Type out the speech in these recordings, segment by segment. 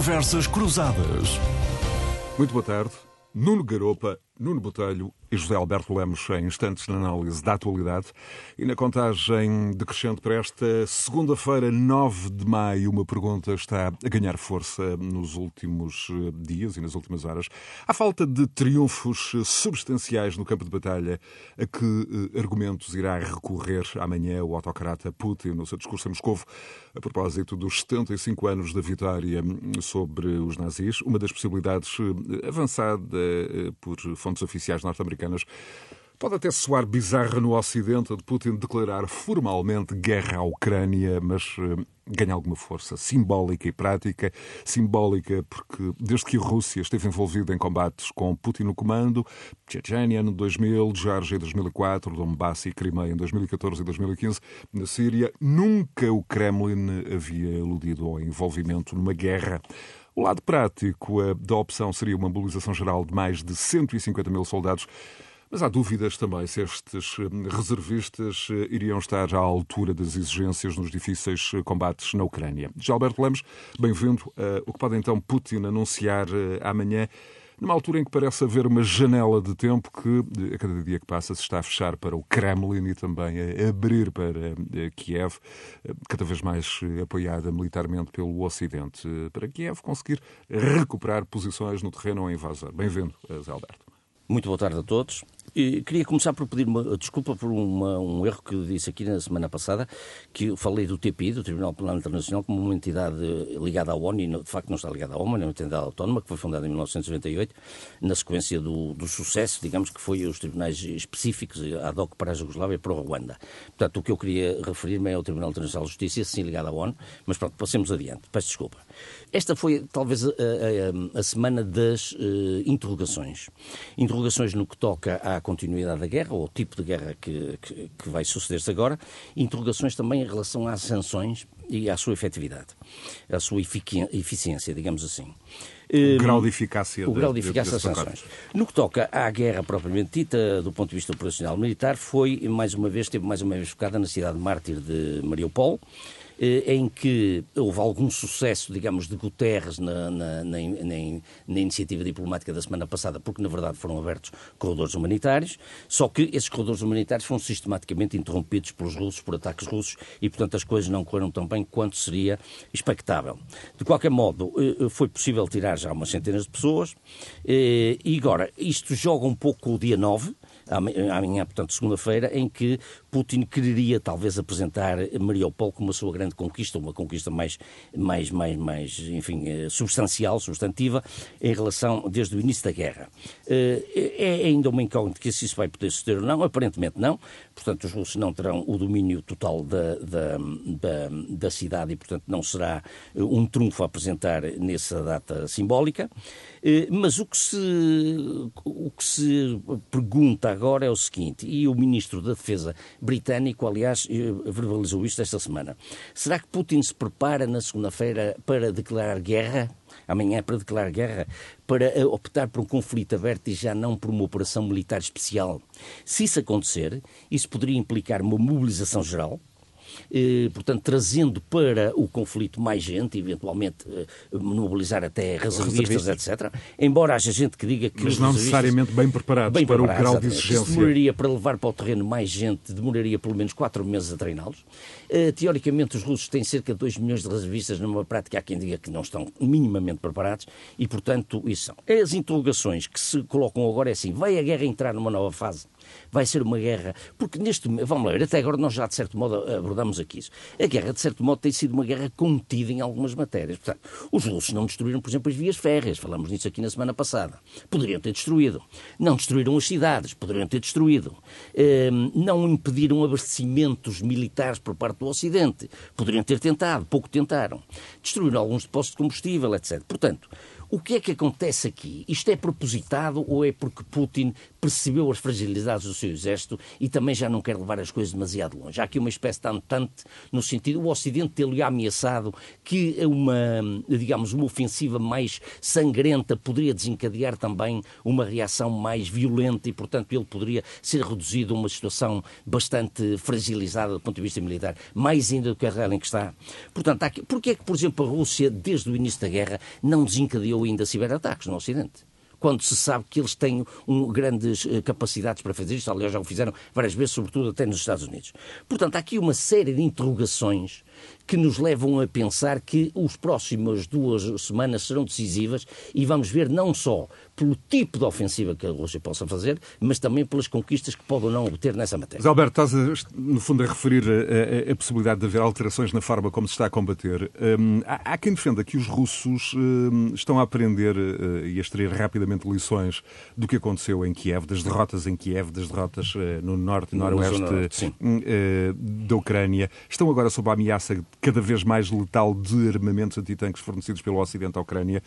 Conversas Cruzadas. Muito boa tarde. Nuno Garopa, Nuno Botelho e José Alberto Lemos em instantes na análise da atualidade e na contagem decrescente para esta segunda-feira, 9 de maio. Uma pergunta está a ganhar força nos últimos eh, dias e nas últimas horas. Há falta de triunfos substanciais no campo de batalha a que eh, argumentos irá recorrer amanhã o autocrata Putin no seu discurso em Moscou a propósito dos 75 anos da vitória sobre os nazis. Uma das possibilidades eh, avançada por fontes oficiais norte-americanas. Pode até soar bizarra no Ocidente de Putin declarar formalmente guerra à Ucrânia, mas uh, ganha alguma força simbólica e prática. Simbólica porque, desde que a Rússia esteve envolvida em combates com Putin no comando, Chechnya em 2000, Geórgia em 2004, Donbass e Crimeia em 2014 e 2015, na Síria, nunca o Kremlin havia aludido ao envolvimento numa guerra. O lado prático eh, da opção seria uma mobilização geral de mais de 150 mil soldados. Mas há dúvidas também se estes eh, reservistas eh, iriam estar à altura das exigências nos difíceis combates na Ucrânia. Já Alberto Lemos, bem-vindo. O que pode então Putin anunciar amanhã? Numa altura em que parece haver uma janela de tempo que, a cada dia que passa, se está a fechar para o Kremlin e também a abrir para eh, Kiev, eh, cada vez mais eh, apoiada militarmente pelo Ocidente, para Kiev conseguir recuperar posições no terreno invasor. Bem-vindo, Zé Alberto. Muito boa tarde a todos. Queria começar por pedir uma desculpa por uma, um erro que disse aqui na semana passada, que falei do TPI, do Tribunal Penal Internacional, como uma entidade ligada à ONU, e de facto não está ligada à ONU, é uma entidade autónoma que foi fundada em 1998, na sequência do, do sucesso, digamos que foi os tribunais específicos ad hoc para a Jugoslávia e para o Ruanda. Portanto, o que eu queria referir-me é ao Tribunal Internacional de Justiça, sim ligado à ONU, mas pronto, passemos adiante. Peço desculpa. Esta foi talvez a, a, a semana das uh, interrogações. Interrogações no que toca à continuidade da guerra, ou ao tipo de guerra que, que, que vai suceder-se agora. Interrogações também em relação às sanções e à sua efetividade, à sua eficiência, digamos assim. O grau de eficácia. O grau de eficácia das sanções. No que toca à guerra propriamente dita, do ponto de vista operacional militar, foi, mais uma vez, esteve mais uma vez focada na cidade mártir de Mariupol, em que houve algum sucesso, digamos, de Guterres na, na, na, na, iniciativa diplomática da semana passada, porque na verdade foram abertos corredores humanitários, só que esses corredores humanitários foram sistematicamente interrompidos pelos russos, por ataques russos, e portanto as coisas não correram tão bem quanto seria expectável. De qualquer modo, eh, foi possível tirar já umas centenas de pessoas, eh, e agora, isto joga um pouco o dia 9, amanhã, portanto, segunda-feira, em que Putin quereria talvez apresentar Mariupol como a sua grande conquista, uma conquista mais, mais, mais, mais enfim, eh, substancial, substantiva, em relação desde o início da guerra. Eh, é ainda uma incógnita que se isso vai poder suceder ou não, aparentemente não, portanto os russos não terão o domínio total da, da, da, da cidade e, portanto, não será eh, um trunfo a apresentar nessa data simbólica. Mas o que se, o que se pergunta agora é o seguinte, e o Ministro da Defesa britânico, aliás, eh, verbalizou isto esta semana. Será que Putin se prepara na segunda-feira para declarar guerra? Amanhã para declarar guerra? Para eh, optar por um conflito aberto e já não por uma operação militar especial? Se isso acontecer, isso poderia implicar uma mobilização geral, portanto, trazendo para o conflito mais gente, eventualmente eh, mobilizar até reservistas, etc. Embora haja gente que diga que. Mas não necessariamente bem preparados bem para preparados, o grau de exigência. Demoraria para levar para o terreno mais gente, demoraria pelo menos quatro meses a treiná-los. Eh, teoricamente, os russos têm cerca de 2 milhões de reservistas, numa prática há quem diga que não estão minimamente preparados e, portanto, isso são. As interrogações que se colocam agora é assim: vai a guerra entrar numa nova fase? Vai ser uma guerra. Porque neste vamos lá até agora nós já de certo modo abordamos aqui isso. A guerra, de certo modo, tem sido uma guerra contida em algumas matérias. Portanto, os russos não destruíram, por exemplo, as vias férreas. Falamos nisso aqui na semana passada. Poderiam ter destruído. Não destruíram as cidades. Poderiam ter destruído. Ehm, não impediram abastecimentos militares por parte do Ocidente. Poderiam ter tentado. Pouco tentaram. Destruíram alguns depósitos de combustível, etc. Portanto, O que é que acontece aqui? Isto é propositado ou é porque Putin percebeu as fragilidades do seu exército e também já não quer levar as coisas demasiado longe? Há aqui uma espécie de antante no sentido, o Ocidente ter-lhe ameaçado que uma, digamos, uma ofensiva mais sangrenta poderia desencadear também uma reação mais violenta e, portanto, ele poderia ser reduzido a uma situação bastante fragilizada do ponto de vista militar, mais ainda do que a real em que está. Portanto, aqui, porque é que, por exemplo, a Rússia, desde o início da guerra, não desencadeou ainda ciberataques no Ocidente? quando se sabe que eles têm um, grandes uh, capacidades para fazer isto. Aliás, já o fizeram várias vezes, sobretudo até nos Estados Unidos. Portanto, há aqui uma série de interrogações que nos levam a pensar que as próximas duas semanas serão decisivas e vamos ver não só pelo tipo de ofensiva que a Rússia possa fazer, mas também pelas conquistas que pode ou não obter nessa matéria. Mas, Alberto, estás, no fundo, a referir a, a, a, possibilidade de haver alterações na forma como se está a combater. Um, há, há, quem defenda que os russos um, estão a aprender uh, e a extrair rapidamente lições do que aconteceu em Kiev, das derrotas em Kiev, das derrotas uh, no norte e noroeste uh, da Ucrânia. Estão agora sob a ameaça cada vez mais letal de armamentos antitanques fornecidos pelo Ocidente à Ucrânia,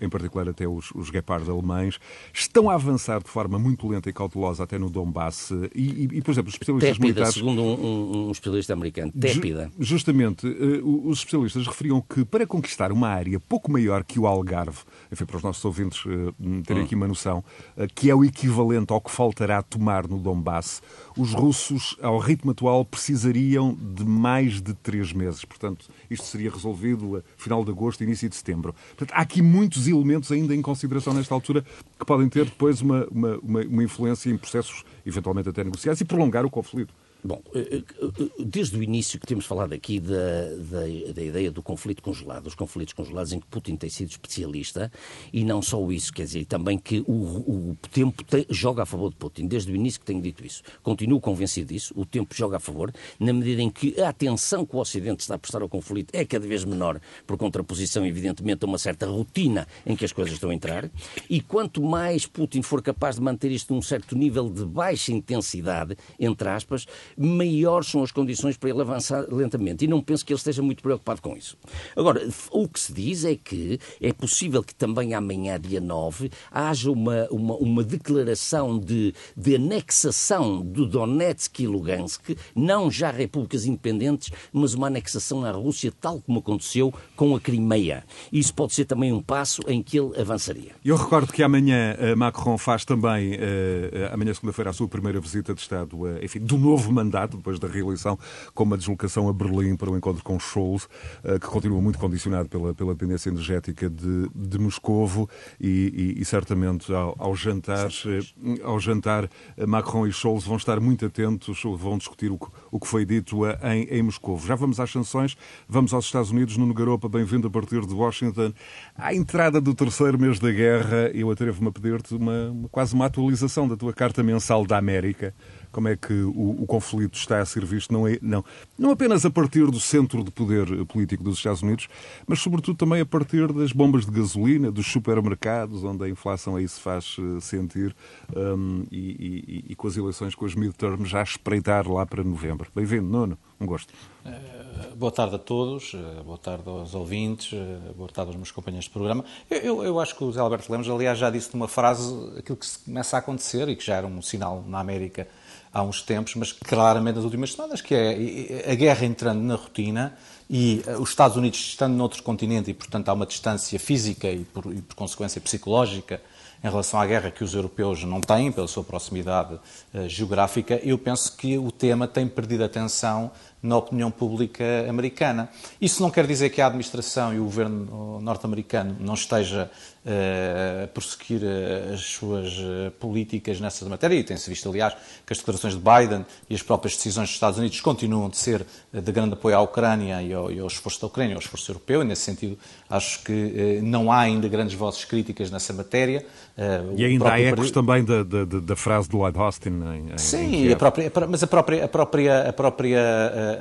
em particular até os, os Gepard alemães estão a avançar de forma muito lenta e cautelosa até no Donbass. E, e, e por exemplo, os especialistas tépida, militares... segundo um, um, um, especialista americano. Tépida. Ju, justamente, uh, os especialistas referiam que para conquistar uma área pouco maior que o Algarve, enfim, para os nossos ouvintes uh, terem aqui uma noção, uh, que é o equivalente ao que faltará tomar no Donbass, os russos, ao ritmo atual, precisariam de mais de três meses. Portanto, isto seria resolvido a final de agosto, início de setembro. Portanto, há aqui muitos elementos ainda em consideração nesta altura que podem ter depois uma, uma, uma, uma influência em processos eventualmente até negociados e prolongar o conflito. Bom, eh, eh, desde o início que temos falado aqui da, da, da, ideia do conflito congelado, os conflitos congelados em que Putin tem sido especialista, e não só isso, quer dizer, também que o, o tempo te, joga a favor de Putin, desde o início que tenho dito isso. Continuo convencido disso, o tempo joga a favor, na medida em que a atenção que o Ocidente está a prestar ao conflito é cada vez menor, por contraposição, evidentemente, a uma certa rotina em que as coisas estão a entrar, e quanto mais Putin for capaz de manter isto num certo nível de baixa intensidade, entre aspas, maiores são as condições para ele avançar lentamente. E não penso que ele esteja muito preocupado com isso. Agora, o que se diz é que é possível que também amanhã, dia 9, haja uma, uma, uma declaração de, de anexação do Donetsk e Lugansk, não já repúblicas independentes, mas uma anexação à Rússia, tal como aconteceu com a Crimeia. Isso pode ser também um passo em que ele avançaria. Eu recordo que amanhã uh, Macron faz também, uh, amanhã segunda-feira, a sua primeira visita de Estado, enfim, do novo mandato, depois da reeleição, com uma deslocação a Berlim para o encontro com Scholz, eh, que continua muito condicionado pela, pela dependência energética de, de Moscovo e, e, e certamente ao, ao, jantar, eh, ao jantar eh, Macron e Scholz vão estar muito atentos, vão discutir o, o que foi dito em, em Moscovo. Já vamos às sanções, vamos aos Estados Unidos, Nuno Garopa, bem-vindo a partir de Washington. À entrada do terceiro mês da guerra, eu atrevo-me a pedir-te uma, quase uma atualização da tua carta mensal da América como é que o, o, conflito está a ser visto, não, é, não, não apenas a partir do centro de poder político dos Estados Unidos, mas sobretudo também a partir das bombas de gasolina, dos supermercados, onde a inflação aí se faz eh, sentir, um, e, e, e, com as eleições, com as midterms, já a espreitar lá para novembro. Bem-vindo, Nuno. Um gosto. Uh, boa tarde a todos, uh, boa tarde aos ouvintes, boa tarde aos meus companheiros de programa. Eu, eu, eu, acho que o José Alberto Lemos, aliás, já disse numa frase aquilo que começa a acontecer e que já era um sinal na América há uns tempos, mas claramente nas últimas semanas, que é a guerra entrando na rotina e eh, os Estados Unidos estando noutro continente e, portanto, há uma distância física e, por, e, por consequência, psicológica em relação à guerra que os europeus não têm, pela sua proximidade uh, geográfica, eu penso que o tema tem perdido atenção na opinião pública americana. Isso não quer dizer que a administração e o governo norte-americano não esteja uh, a prosseguir uh, as suas uh, políticas nessa matéria, e tem-se visto, aliás, que as declarações de Biden e as próprias decisões dos Estados Unidos continuam de ser de grande apoio à Ucrânia e ao, e ao esforço da Ucrânia, ao esforço europeu, e nesse sentido acho que não há ainda grandes vozes críticas nessa matéria. e ainda há ecos também da, da, da, frase do Lloyd Austin em, Sim, em a própria, mas a própria, a própria, a própria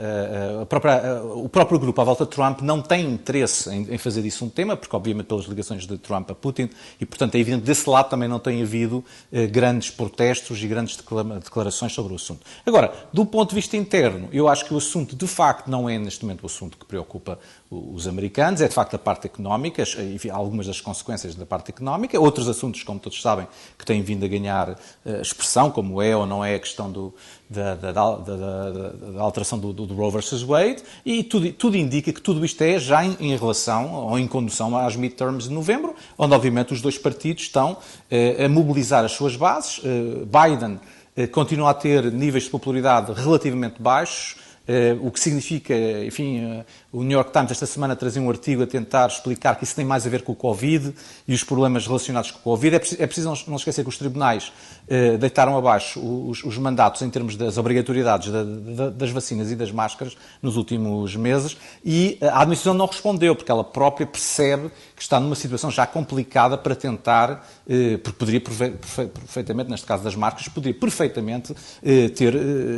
a própria, o próprio grupo à volta de Trump não tem interesse em, em, fazer disso um tema, porque obviamente pelas ligações de Trump a Putin, e portanto é evidente desse lado também não tem havido eh, grandes protestos e grandes declarações sobre o assunto. Agora, do ponto de vista interno, eu acho que o assunto de facto não é neste momento o assunto que preocupa os americanos, é de facto a parte económica, enfim, algumas das consequências da parte económica, outros assuntos, como todos sabem, que têm vindo a ganhar uh, expressão, como é ou não é a questão do, da, da, da, da, alteração do, do, Roe versus Wade, e tudo, tudo, indica que tudo isto é já em, em, relação ou em condução às midterms de novembro, onde obviamente os dois partidos estão uh, a mobilizar as suas bases. Uh, Biden continua a ter níveis de popularidade relativamente baixos, o que significa, enfim, o New York Times esta semana trazia um artigo a tentar explicar que isso tem mais a ver com o Covid e os problemas relacionados com o Covid. É preciso, é preciso não, esquecer que os tribunais uh, deitaram abaixo os, os, mandatos em termos das obrigatoriedades da, da, das vacinas e das máscaras nos últimos meses e a administração não respondeu, porque ela própria percebe que está numa situação já complicada para tentar, porque poderia perfeitamente, neste caso das máscaras, poderia perfeitamente ter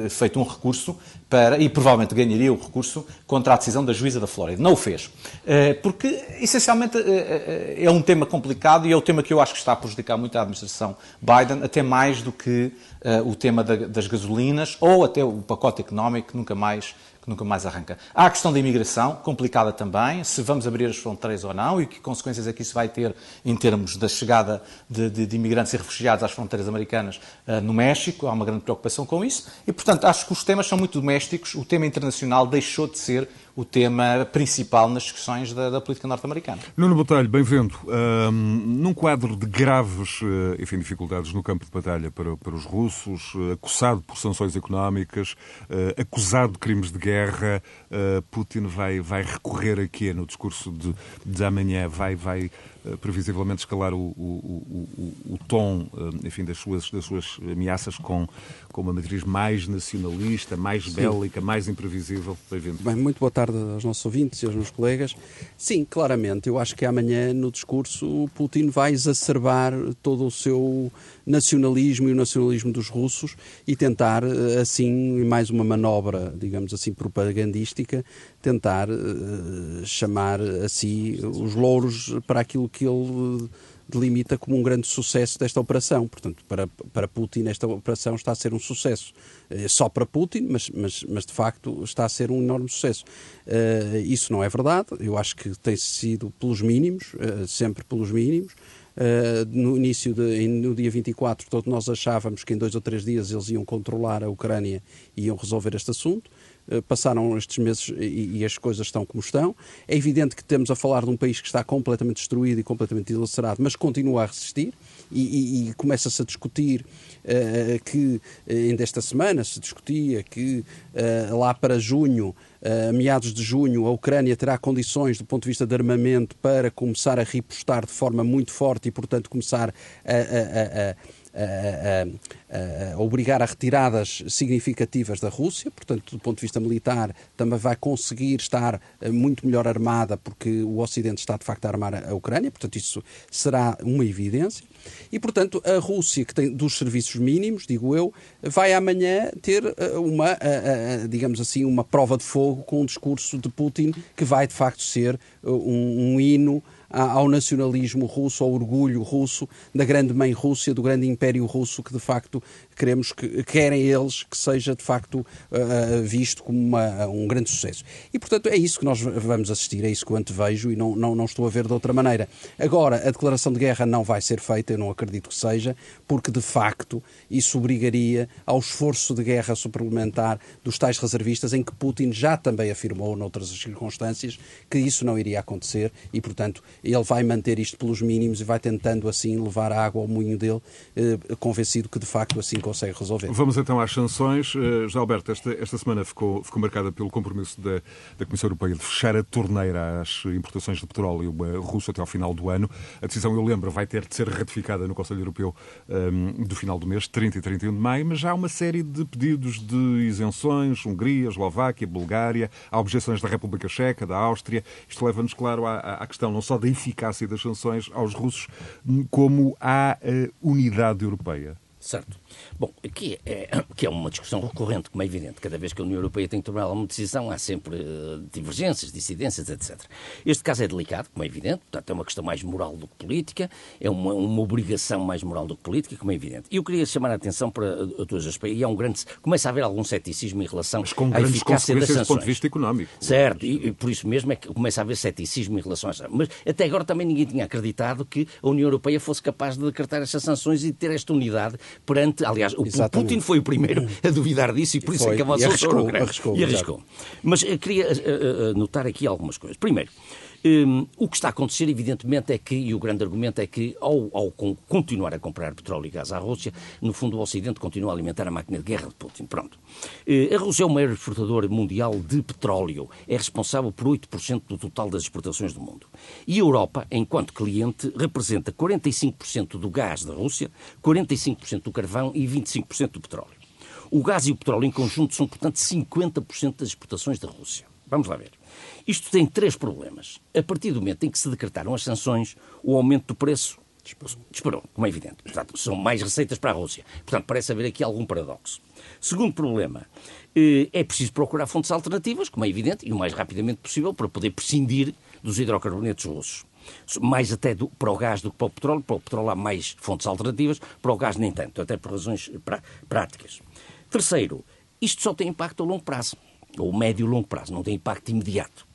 feito um recurso para, e provavelmente ganharia o recurso contra a decisão da juíza da Flórida. Não o fez. Eh, porque, essencialmente, eh, eh, é um tema complicado e é o tema que eu acho que está a prejudicar muito a administração Biden, até mais do que o tema das gasolinas ou até o pacote económico que nunca mais que nunca mais arranca. Há a questão da imigração, complicada também, se vamos abrir as fronteiras ou não e que consequências é que isso vai ter em termos da chegada de, de, de imigrantes e refugiados às fronteiras americanas uh, no México. Há uma grande preocupação com isso e, portanto, acho que os temas são muito domésticos. O tema internacional deixou de ser o tema principal nas discussões da, da política norte-americana. Nuno Botelho, bem-vindo. Um, num quadro de graves eh, enfim, dificuldades no campo de batalha para, para os russos, eh, acusado por sanções económicas, acusado de crimes de guerra, uh, Putin vai, vai recorrer aqui no discurso de, de amanhã, vai, vai eh, previsivelmente escalar o, o, o, o tom eh, enfim, das, suas, das suas ameaças com, com uma matriz mais nacionalista, mais Sim. bélica, mais imprevisível. Bem-vindo. Bem, muito boa tarde aos nossos ouvintes e aos meus colegas. Sim, claramente, eu acho que amanhã no discurso Putin vai exacerbar todo o seu nacionalismo e o nacionalismo dos russos e tentar, eh, assim, mais uma manobra, digamos assim, propagandística, tentar uh, chamar a si os louros para aquilo que ele delimita como um grande sucesso desta operação. Portanto, para, para Putin, esta operação está a ser um sucesso. É só para Putin, mas, mas, mas de facto está a ser um enorme sucesso. Uh, isso não é verdade. Eu acho que tem sido pelos mínimos, uh, sempre pelos mínimos. Uh, no início, de, no dia 24, todos nós achávamos que em dois ou três dias eles iam controlar a Ucrânia e iam resolver este assunto. Uh, passaram estes meses e, e, as coisas estão como estão. É evidente que temos a falar de um país que está completamente destruído e completamente dilacerado, mas continua a resistir e, e, e começa-se a discutir uh, que, ainda esta semana se discutia que lá para junho a meados de junho, a Ucrânia terá condições, do ponto de vista de armamento, para começar a repostar de forma muito forte e, portanto, começar a, a, a a, a, a, obrigar a retiradas significativas da Rússia, portanto, do ponto de vista militar, também vai conseguir estar eh, muito melhor armada, porque o Ocidente está de facto a armar a Ucrânia, portanto, isso será uma evidência. E, portanto, a Rússia, que tem dos serviços mínimos, digo eu, vai amanhã ter eh, uma, digamos assim, uma prova de fogo com um discurso de Putin que vai de facto ser eh, um, um hino ao nacionalismo russo, ao orgulho russo, da grande mãe Rússia, do grande império russo, que de facto queremos que querem eles que seja de facto uh, visto como uma, um grande sucesso. E portanto é isso que nós vamos assistir, é isso que eu antevejo e não, não, não estou a ver de outra maneira. Agora, a declaração de guerra não vai ser feita, eu não acredito que seja, porque de facto isso obrigaria ao esforço de guerra suplementar dos tais reservistas, em que Putin já também afirmou, noutras circunstâncias, que isso não iria acontecer e, portanto, ele vai manter isto pelos mínimos e vai tentando assim levar a água ao moinho dele, eh, convencido que de facto assim consegue resolver. Vamos então às sanções. Uh, José Alberto, esta, esta semana ficou, ficou marcada pelo compromisso da, da Comissão Europeia de fechar a torneira às importações de petróleo russo até ao final do ano. A decisão, eu lembro, vai ter de ser ratificada no Conselho Europeu um, ehm, do final do mês, 30 e 31 de maio, mas já há uma série de pedidos de isenções, Hungria, Eslováquia, Bulgária, há objeções da República Checa, da Áustria. Isto leva-nos, claro, à, à, questão não só da eficácia das sanções aos russos, como à uh, unidade europeia. Certo. Bom, aqui é, que é uma discussão recorrente, como é evidente. Cada vez que a União Europeia tem que tomar alguma decisão, há sempre uh, divergências, dissidências, etc. Este caso é delicado, como é evidente, portanto, é uma questão mais moral do que política, é uma, uma obrigação mais moral do que política, como é evidente. E eu queria chamar a atenção para todos os países, e há um grande. começa a haver algum ceticismo em relação Mas com à eficácia das sanções. do ponto de vista económico. Certo, e, e, por isso mesmo é que começa a haver ceticismo em relação a Mas até agora também ninguém tinha acreditado que a União Europeia fosse capaz de decretar estas sanções e de ter esta unidade perante. Aliás, o Exatamente. Putin foi o primeiro a duvidar disso e por isso foi. é que avançou sobre o arriscou, e arriscou. Mas eu queria uh, notar aqui algumas coisas. Primeiro, um, o que está a acontecer, evidentemente, é que, e o grande argumento é que, ao, ao, continuar a comprar petróleo e gás à Rússia, no fundo o Ocidente continua a alimentar a máquina de guerra de Putin. Pronto. Uh, a Rússia é o maior exportador mundial de petróleo. É responsável por 8% do total das exportações do mundo. E a Europa, enquanto cliente, representa 45% do gás da Rússia, 45% do carvão e 25% do petróleo. O gás e o petróleo em conjunto são, portanto, 50% das exportações da Rússia. Vamos lá ver. Isto tem três problemas. A partir do momento em que se decretaram as sanções, o aumento do preço disparou, como é evidente. Portanto, são mais receitas para a Rússia. Portanto, parece haver aqui algum paradoxo. Segundo problema, eh, é preciso procurar fontes alternativas, como é evidente, e o mais rapidamente possível, para poder prescindir dos hidrocarbonetos russos. Mais até do, para o gás do que para o petróleo. Para o petróleo há mais fontes alternativas, para o gás nem tanto, até por razões práticas. Terceiro, isto só tem impacto a longo prazo, ou médio e longo prazo, não tem impacto imediato.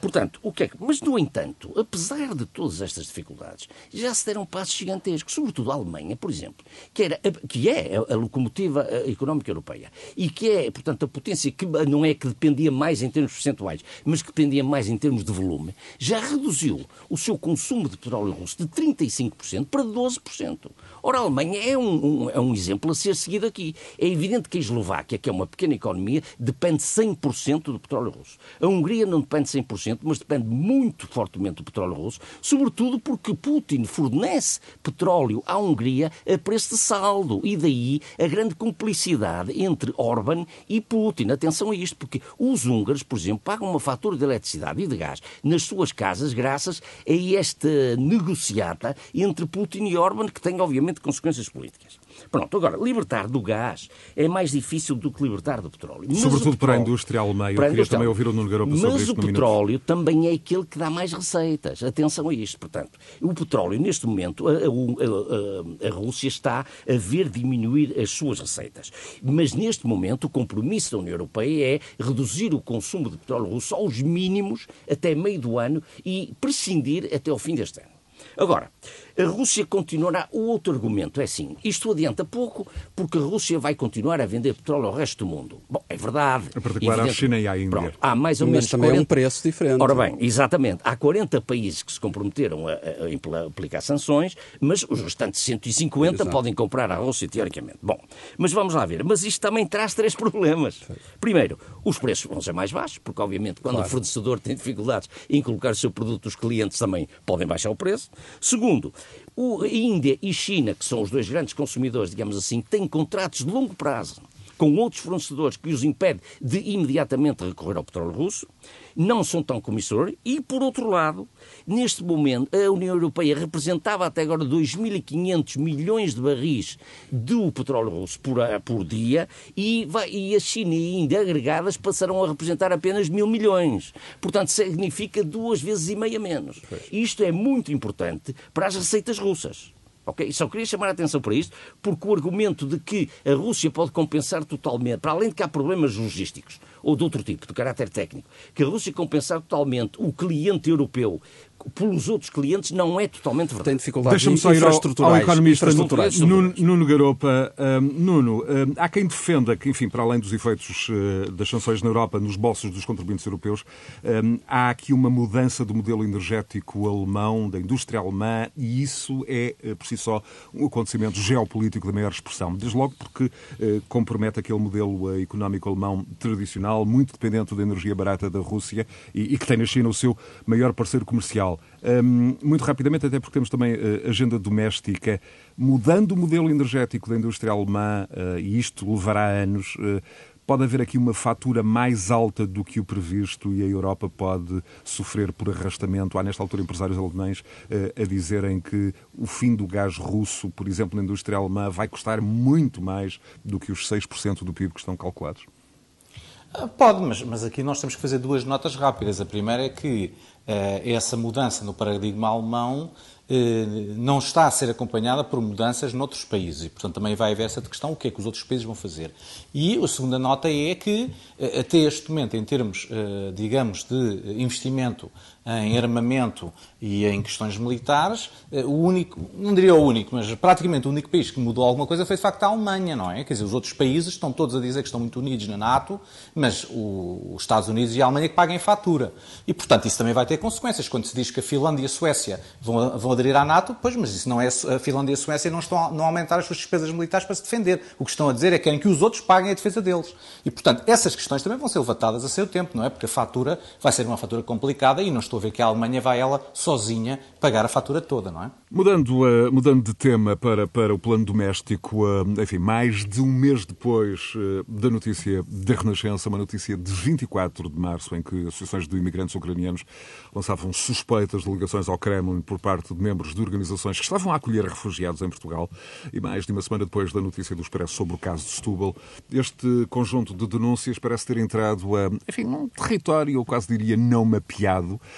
Portanto, o que é que... Mas, no entanto, apesar de todas estas dificuldades, já se deram passos gigantescos, sobretudo a Alemanha, por exemplo, que, era, que é a locomotiva económica europeia e que é, portanto, a potência que não é que dependia mais em termos percentuais, mas que dependia mais em termos de volume, já reduziu o seu consumo de petróleo russo de 35% para 12%. Ora, a Alemanha é um, um, é um exemplo a ser seguido aqui. É evidente que a Eslováquia, que é uma pequena economia, depende 100% do petróleo russo. A Hungria não depende 100%, mas depende muito fortemente do petróleo russo, sobretudo porque Putin fornece petróleo à Hungria a preço de saldo. E daí a grande cumplicidade entre Orban e Putin. Atenção a isto, porque os húngaros, por exemplo, pagam uma fatura de eletricidade e de gás nas suas casas graças a esta negociata entre Putin e Orban, que tem, obviamente, consequências políticas. Pronto, agora, libertar do gás é mais difícil do que libertar do petróleo. Mas Sobretudo para a indústria alemã. Eu queria também ouvir o Nuno Garopa sobre Mas o petróleo também é aquele que dá mais receitas. Atenção a isto, portanto. O petróleo, neste momento, a, a, a, a Rússia está a ver diminuir as suas receitas. Mas, neste momento, o compromisso da União Europeia é reduzir o consumo de petróleo russo aos mínimos até meio do ano e prescindir até ao fim deste ano. Agora, a Rússia continuará. O outro argumento é assim: isto adianta pouco porque a Rússia vai continuar a vender petróleo ao resto do mundo. Bom, é verdade. Em particular à China e à Índia. Pronto, há mais ou menos. Mas também 40... é um preço diferente. Ora bem, exatamente. Há 40 países que se comprometeram a, a aplicar sanções, mas os restantes 150 Exato. podem comprar a Rússia, teoricamente. Bom, mas vamos lá ver. Mas isto também traz três problemas. Primeiro, os preços vão ser mais baixos, porque obviamente quando claro. o fornecedor tem dificuldades em colocar o seu produto, os clientes também podem baixar o preço. Segundo, a Índia e China, que são os dois grandes consumidores, digamos assim, têm contratos de longo prazo com outros fornecedores que os impede de imediatamente recorrer ao petróleo russo, não são tão comissores e, por outro lado, neste momento, a União Europeia representava até agora 2.500 milhões de barris do petróleo russo por, por dia e, vai, e a China e a Índia agregadas passarão a representar apenas mil milhões. Portanto, significa duas vezes e meia menos. Isto é muito importante para as receitas russas. Ok? Só queria chamar a atenção para isto, porque o argumento de que a Rússia pode compensar totalmente, para além de que há problemas logísticos ou de outro tipo, de caráter técnico, que a Rússia compensar totalmente o cliente europeu pelos outros clientes não é totalmente verdade. Tem dificuldades Deixa-me só ir ao, ao economista Nuno, Nuno Garopa. Um, Nuno, um, há quem defenda que, enfim, para além dos efeitos uh, das sanções na Europa nos bolsos dos contribuintes europeus, um, há aqui uma mudança do modelo energético alemão, da indústria alemã, e isso é, uh, por si só, um acontecimento geopolítico da maior expressão. Desde logo porque uh, compromete aquele modelo económico alemão tradicional, muito dependente da energia barata da Rússia e, e que tem na China o seu maior parceiro comercial. Um, muito rapidamente, até porque temos também uh, agenda doméstica, mudando o modelo energético da indústria alemã, uh, e isto levará anos, uh, pode haver aqui uma fatura mais alta do que o previsto e a Europa pode sofrer por arrastamento. Há, nesta altura, empresários alemães a dizerem que o fim do gás russo, por exemplo, na indústria alemã, vai custar muito mais do que os 6% do PIB que estão calculados. Ah, pode, mas, mas aqui nós temos que fazer duas notas rápidas. A primeira é que essa mudança no paradigma alemão uh, não está a ser acompanhada por mudanças noutros países. E, portanto, também vai haver essa questão, o que é que os outros países vão fazer. E a segunda nota é que, uh, até este momento, em termos, digamos, de investimento em armamento e em questões militares, eh, o único, não diria o único, mas praticamente o único país que mudou alguma coisa foi de facto a Alemanha, não é? Quer dizer, os outros países estão todos a dizer que estão muito unidos na NATO, mas o, os Estados Unidos e a Alemanha que paguem fatura. E, portanto, isso também vai ter consequências. Quando se diz que a Finlândia e a Suécia vão, vão aderir à NATO, pois, mas isso não é. A Finlândia e a Suécia não estão a não aumentar as suas despesas militares para se defender. O que estão a dizer é que querem que os outros paguem a defesa deles. E, portanto, essas questões também vão ser levatadas a seu tempo, não é? Porque a fatura vai ser uma fatura complicada e não estou a ver que a Alemanha vai ela sozinha pagar a fatura toda, não é? Mudando, uh, mudando de tema para, para o plano doméstico, uh, enfim, mais de um mês depois uh, da notícia da Renascença, uma notícia de 24 de março, em que associações de imigrantes ucranianos lançavam suspeitas de ligações ao Kremlin por parte de membros de organizações que estavam a acolher refugiados em Portugal, e mais de uma semana depois da notícia do Expresso sobre o caso de Setúbal, este conjunto de denúncias parece ter entrado a, enfim, num território, eu quase diria, não mapeado,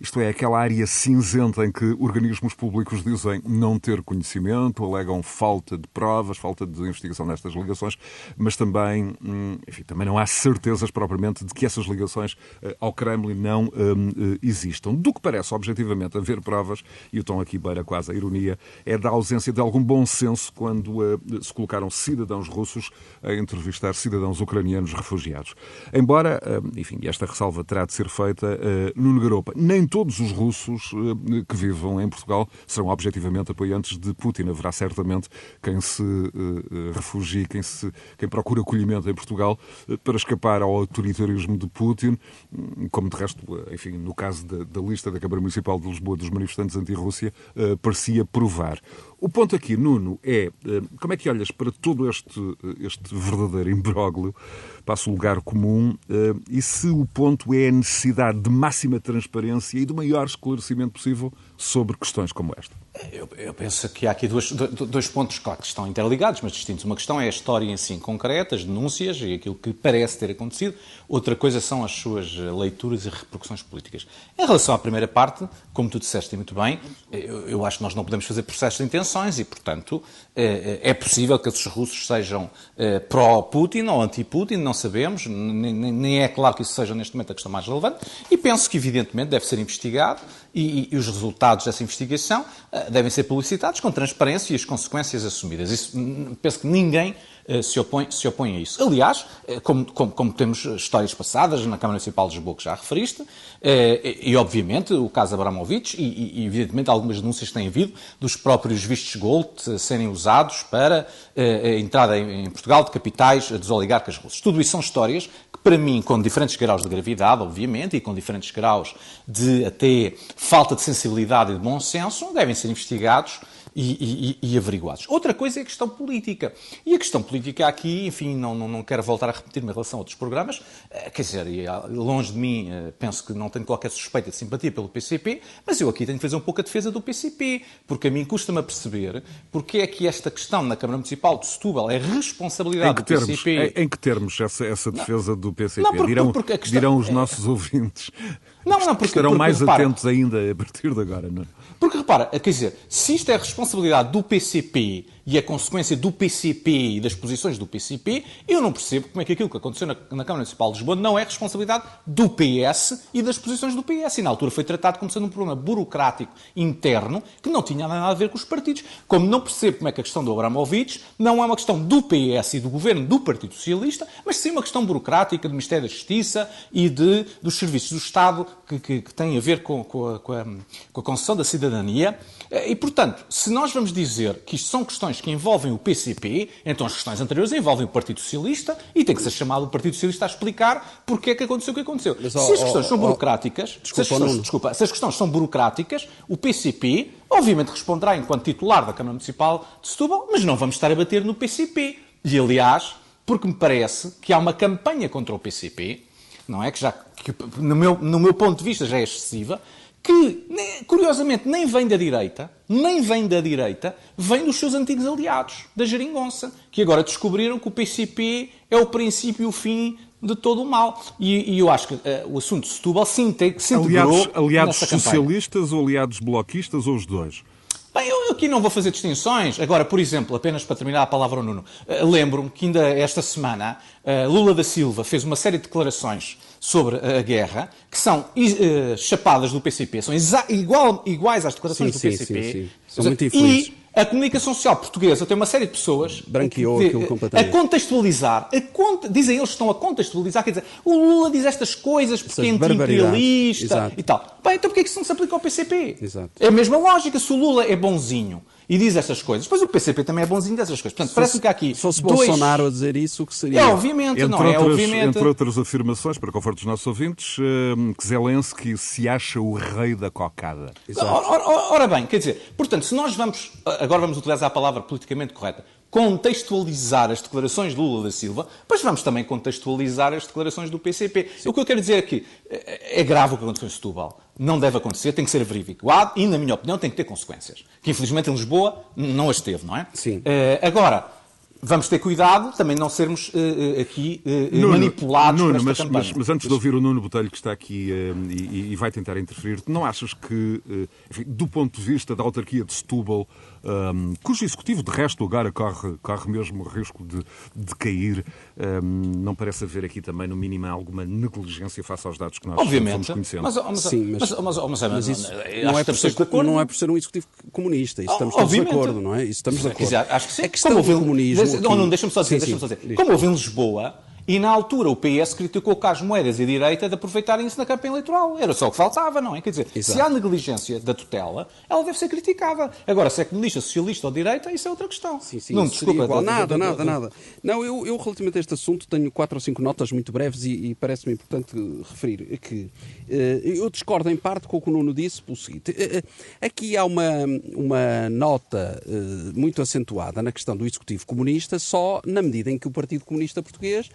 isto é, aquela área cinzenta em que organismos públicos dizem não ter conhecimento, alegam falta de provas, falta de investigação nestas ligações, mas também, hum, enfim, também não há certezas propriamente de que essas ligações eh, ao Kremlin não um, eh, existam. Do que parece, objetivamente, haver provas, e o tom aqui beira quase a ironia, é da ausência de algum bom senso quando uh, se colocaram cidadãos russos a entrevistar cidadãos ucranianos refugiados. Embora, uh, enfim, esta ressalva terá de ser feita, uh, Nuno Garopa, nem todos os russos eh, que vivam em Portugal serão objetivamente apoiantes de Putin. Haverá certamente quem se eh, refugie, quem, se, quem procura acolhimento em Portugal eh, para escapar ao autoritarismo de Putin, hum, como de resto, enfim, no caso da, da lista da Câmara Municipal de Lisboa dos manifestantes anti-Rússia, parecia provar. O ponto aqui, Nuno, é como é que olhas para todo este, este verdadeiro imbróglio, passo o lugar comum, e se o ponto é a necessidade de máxima transparência e do maior esclarecimento possível sobre questões como esta? Eu, eu, penso que há aqui dois, dois pontos claro, que estão interligados, mas distintos. Uma questão é a história em si concreta, as denúncias e aquilo que parece ter acontecido. Outra coisa são as suas leituras e repercussões políticas. Em relação à primeira parte, como tu disseste muito bem, eu, eu acho que nós não podemos fazer processos de intenções e, portanto, é, é possível que esses russos sejam é, pró-Putin ou anti-Putin, não sabemos, nem, nem é claro que isso seja neste momento a questão mais relevante. E penso que, evidentemente, deve ser investigado e, e, os resultados dessa investigação uh, devem ser publicitados com transparência e as consequências assumidas. Isso, penso que ninguém uh, se, opõe, se opõe a isso. Aliás, uh, como, como, como, temos histórias passadas na Câmara Municipal de Lisboa que já referiste, e obviamente o caso Abramovich e, e, evidentemente algumas denúncias que têm havido dos próprios vistos gold serem usados para a entrada em Portugal de capitais dos oligarcas russos. Tudo isso são histórias para mim, com diferentes graus de gravidade, obviamente, e com diferentes graus de até falta de sensibilidade e de bom senso, devem ser investigados e, e, e, averiguados. Outra coisa é a questão política. E a questão política aqui, enfim, não, não, não quero voltar a repetir-me em relação a outros programas, eh, quer dizer, ah, longe de mim, eh, penso que não tenho qualquer suspeita de simpatia pelo PCP, mas eu aqui tenho que fazer um pouco a defesa do PCP, porque a mim custa-me a perceber porque é que esta questão na Câmara Municipal de Setúbal é responsabilidade do termos, PCP. Em, em, que termos essa, essa defesa não, do PCP? Não, porque, dirão, porque questão, dirão os nossos é... ouvintes. Não, não, porque, estarão porque, mais repara, atentos ainda a partir de agora, não é? Porque repara, quer dizer, se isto é responsabilidade do PCP e a consequência do PCP e das posições do PCP, eu não percebo como é que aquilo que aconteceu na, na Câmara Municipal de Lisboa não é responsabilidade do PS e das posições do PS. E na altura foi tratado como sendo um problema burocrático interno que não tinha nada a ver com os partidos. Como não percebo como é que a questão do Abramovich não é uma questão do PS e do governo do Partido Socialista, mas sim uma questão burocrática do Ministério da Justiça e de, dos serviços do Estado que, que, que têm a ver com, com, a, com, a, com a concessão da cidadania. E, portanto, se nós vamos dizer que isto são questões que envolvem o PCP, então as questões anteriores envolvem o Partido Socialista e tem que ser chamado o Partido Socialista a explicar porque é que aconteceu o que aconteceu. Mas, se as questões oh, são burocráticas, oh, desculpa, se, as questões, desculpa, se as questões são burocráticas, o PCP obviamente responderá enquanto titular da Câmara Municipal de Setúbal, mas não vamos estar a bater no PCP. E, aliás, porque me parece que há uma campanha contra o PCP, não é? Que já, que, no, meu, no meu ponto de vista, já é excessiva, que, curiosamente, nem vem da direita, nem vem da direita, vem dos seus antigos aliados, da Geringonça, que agora descobriram que o PCP é o princípio e o fim de todo o mal. E, e eu acho que uh, o assunto de Setúbal se, se integrou Aliados, aliados socialistas ou aliados bloquistas ou os dois? Bem, eu aqui não vou fazer distinções. Agora, por exemplo, apenas para terminar a palavra ao Nuno, uh, lembro-me que ainda esta semana uh, Lula da Silva fez uma série de declarações sobre a guerra que são uh, chapadas do PCP, são igual, iguais às declarações sim, do PCP. Sim, sim, São muito infelizes. E a comunicação social portuguesa tem uma série de pessoas Branqueou que, aquilo completamente. a contextualizar, a dizem eles que estão a contextualizar, quer dizer, o Lula diz estas coisas porque é anti-imperialista e tal. Bem, então porquê é que isso não se aplica ao PCP? Exato. É a mesma lógica, se o Lula é bonzinho e diz estas coisas. Pois o PCP também é bonzinho dessas coisas. Portanto, parece que há aqui. Se fosse dois... Bolsonaro a dizer isso, o que seria? É, obviamente, entre não outras, é? Obviamente. Entre outras afirmações, para conforto dos nossos ouvintes, uh, que Zelensky se acha o rei da cocada. Ora, ora, ora, bem, quer dizer, portanto, se nós vamos. Agora vamos utilizar a palavra politicamente correta contextualizar as declarações de Lula da Silva, mas vamos também contextualizar as declarações do PCP. Sim. O que eu quero dizer é que é grave o que aconteceu em Setúbal. Não deve acontecer, tem que ser averiguado e, na minha opinião, tem que ter consequências. Que, infelizmente, em Lisboa não as teve, não é? Sim. Uh, agora, Vamos ter cuidado também não sermos uh, aqui uh, Nuno, manipulados Nuno, por mas, campanha. Mas, mas, antes de ouvir o Nuno Botelho, que está aqui uh, e, e, vai tentar interferir, não achas que, enfim, do ponto de vista da autarquia de Setúbal, um, cujo executivo, de resto, agora corre, corre mesmo o risco de, de cair, um, não parece haver aqui também, no mínimo, alguma negligência face aos dados que nós Obviamente, conhecendo? Mas, mas, Sim, mas, mas, mas, mas isso não é, por ser, não é por ser um executivo comunista, isso estamos todos de acordo, não é? Isso estamos de acordo. Acho que sim. Questão Como do comunismo... Não, não, deixa-me só dizer, deixa só dizer. Como houve em Lisboa e na altura o PS criticou o Carlos Moedas e a direita de aproveitarem-se na campanha eleitoral. Era só o que faltava, não é? Quer dizer, Exato. se há negligência da tutela, ela deve ser criticada. Agora, se é comunista, socialista ou direita, isso é outra questão. Sim, sim, não, desculpa. Igual. Nada, nada, nada. Não, eu, eu relativamente a este assunto tenho quatro ou cinco notas muito breves e, e parece-me importante referir que uh, eu discordo em parte com o que o Nuno disse pelo seguinte. Uh, aqui há uma, uma nota uh, muito acentuada na questão do executivo comunista só na medida em que o Partido Comunista Português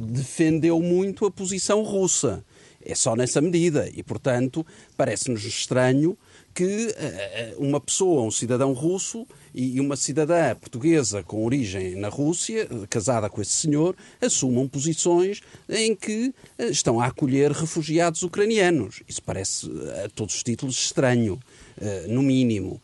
defendeu muito a posição russa. É só nessa medida. E, portanto, parece-nos estranho que uh, uma pessoa, um cidadão russo e uma cidadã portuguesa com origem na Rússia, casada com esse senhor, assumam posições em que estão a acolher refugiados ucranianos. Isso parece, a todos os títulos, estranho, no mínimo.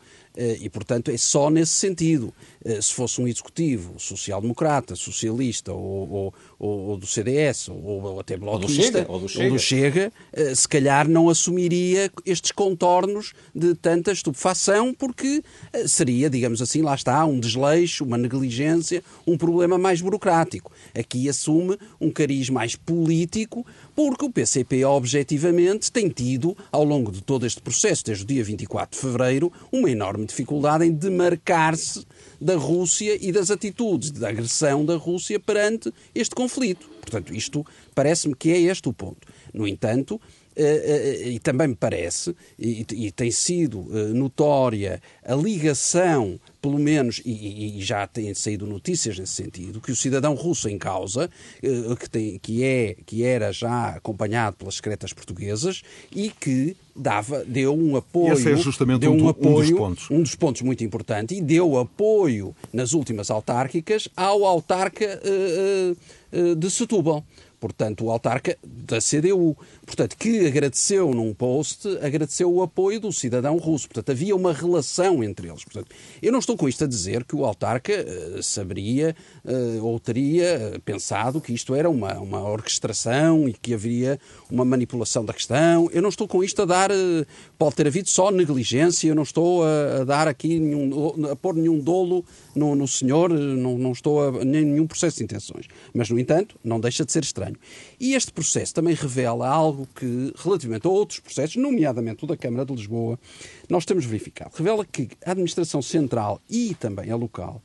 E, portanto, é só nesse sentido. Se fosse um executivo social-democrata, socialista ou, ou, ou, do CDS ou, ou até bloquista, ou do Chega, ou do Chega se calhar não assumiria estes contornos de tanta estupefação, porque seria, digamos assim, lá está, um desleixo, uma negligência, um problema mais burocrático. Aqui assume um cariz mais político, porque o PCP, objetivamente, tem tido, ao longo de todo este processo, desde o dia 24 de fevereiro, uma enorme dificuldade em demarcar-se da Rússia e das atitudes de agressão da Rússia perante este conflito. Portanto, isto parece-me que é este o ponto. No entanto, e também me parece, e, tem sido eh, notória a ligação, pelo menos, e, já têm saído notícias nesse sentido, que o cidadão russo em causa, que, tem, que, é, que era já acompanhado pelas secretas portuguesas e que dava, deu um apoio. Esse é justamente deu um, um, apoio, um dos pontos. Um dos pontos muito importante, e deu apoio nas últimas autárquicas ao autarca uh, uh, de Setúbal portanto, o autarca da CDU, portanto, que agradeceu num post, agradeceu o apoio do cidadão russo. Portanto, havia uma relação entre eles. Portanto, eu não estou com isto a dizer que o autarca uh, saberia uh, ou teria pensado que isto era uma, uma orquestração e que haveria uma manipulação da questão. Eu não estou com isto a dar, uh, pode ter havido só negligência, eu não estou a, a dar aqui, nenhum, a pôr nenhum dolo no, no senhor, não, não estou a nenhum processo de intenções. Mas, no entanto, não deixa de ser estranho. E este processo também revela algo que, relativamente a outros processos, nomeadamente o da Câmara de Lisboa, nós temos verificado. Revela que a administração central e também a local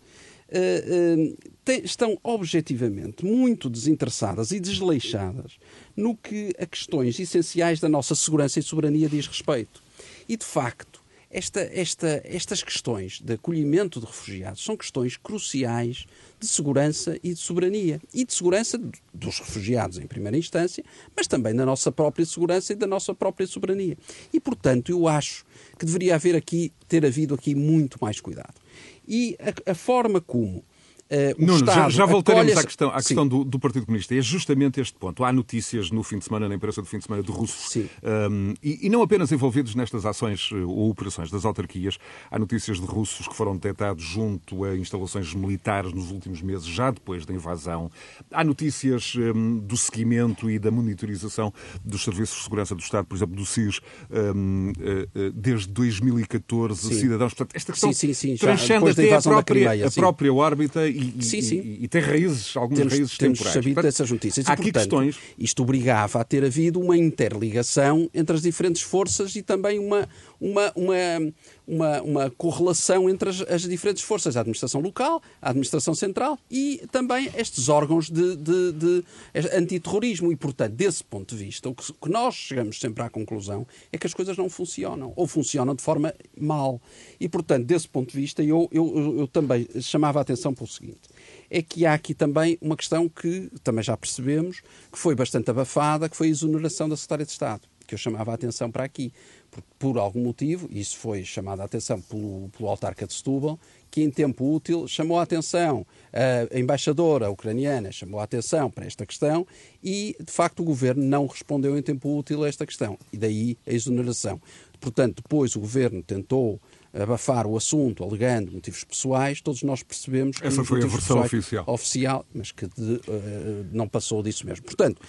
Uh, uh, tem, estão objetivamente muito desinteressadas e desleixadas no que a questões essenciais da nossa segurança e soberania diz respeito. E, de facto, esta, esta, estas questões de acolhimento de refugiados são questões cruciais de segurança e de soberania. E de segurança dos refugiados, em primeira instância, mas também da nossa própria segurança e da nossa própria soberania. E, portanto, eu acho que deveria haver aqui, ter havido aqui muito mais cuidado. E a, a forma como Uh, Nuno, já, já, voltaremos à questão, à questão do, do, Partido Comunista. É justamente este ponto. Há notícias no fim de semana, na imprensa do fim de semana, de russos, um, e, e, não apenas envolvidos nestas ações eh, ou operações das autarquias, há notícias de russos que foram detectados junto a instalações militares nos últimos meses, já depois da invasão. Há notícias um, do seguimento e da monitorização dos serviços de segurança do Estado, por exemplo, do SIS, um, uh, uh, desde 2014, sim. cidadãos. Portanto, esta questão sim, sim, transcende até a própria, a própria órbita e, sim, sim. E, e, tem raízes, algumas temos, raízes temos temporais. sabido Portanto, dessas notícias. Há portanto, questões... Isto obrigava a ter havido uma interligação entre as diferentes forças e também uma, uma, uma, uma, uma correlação entre as, as, diferentes forças, a administração local, a administração central e também estes órgãos de, de, de antiterrorismo. E, portanto, desse ponto de vista, o que, que nós chegamos sempre à conclusão é que as coisas não funcionam, ou funcionam de forma mal. E, portanto, desse ponto de vista, eu, eu, eu também chamava a atenção para o seguinte é que há aqui também uma questão que também já percebemos, que foi bastante abafada, que foi a exoneração da Secretária de Estado, que eu chamava a atenção para aqui por algum motivo, isso foi chamado a atenção pelo, pelo autarca de Setúbal, que em tempo útil chamou a atenção, a embaixadora ucraniana chamou a atenção para esta questão e, de facto, o governo não respondeu em tempo útil a esta questão. E daí a exoneração. Portanto, depois o governo tentou abafar o assunto alegando motivos pessoais, todos nós percebemos que essa foi a versão oficial. oficial, mas que de, uh, não passou disso mesmo. Portanto,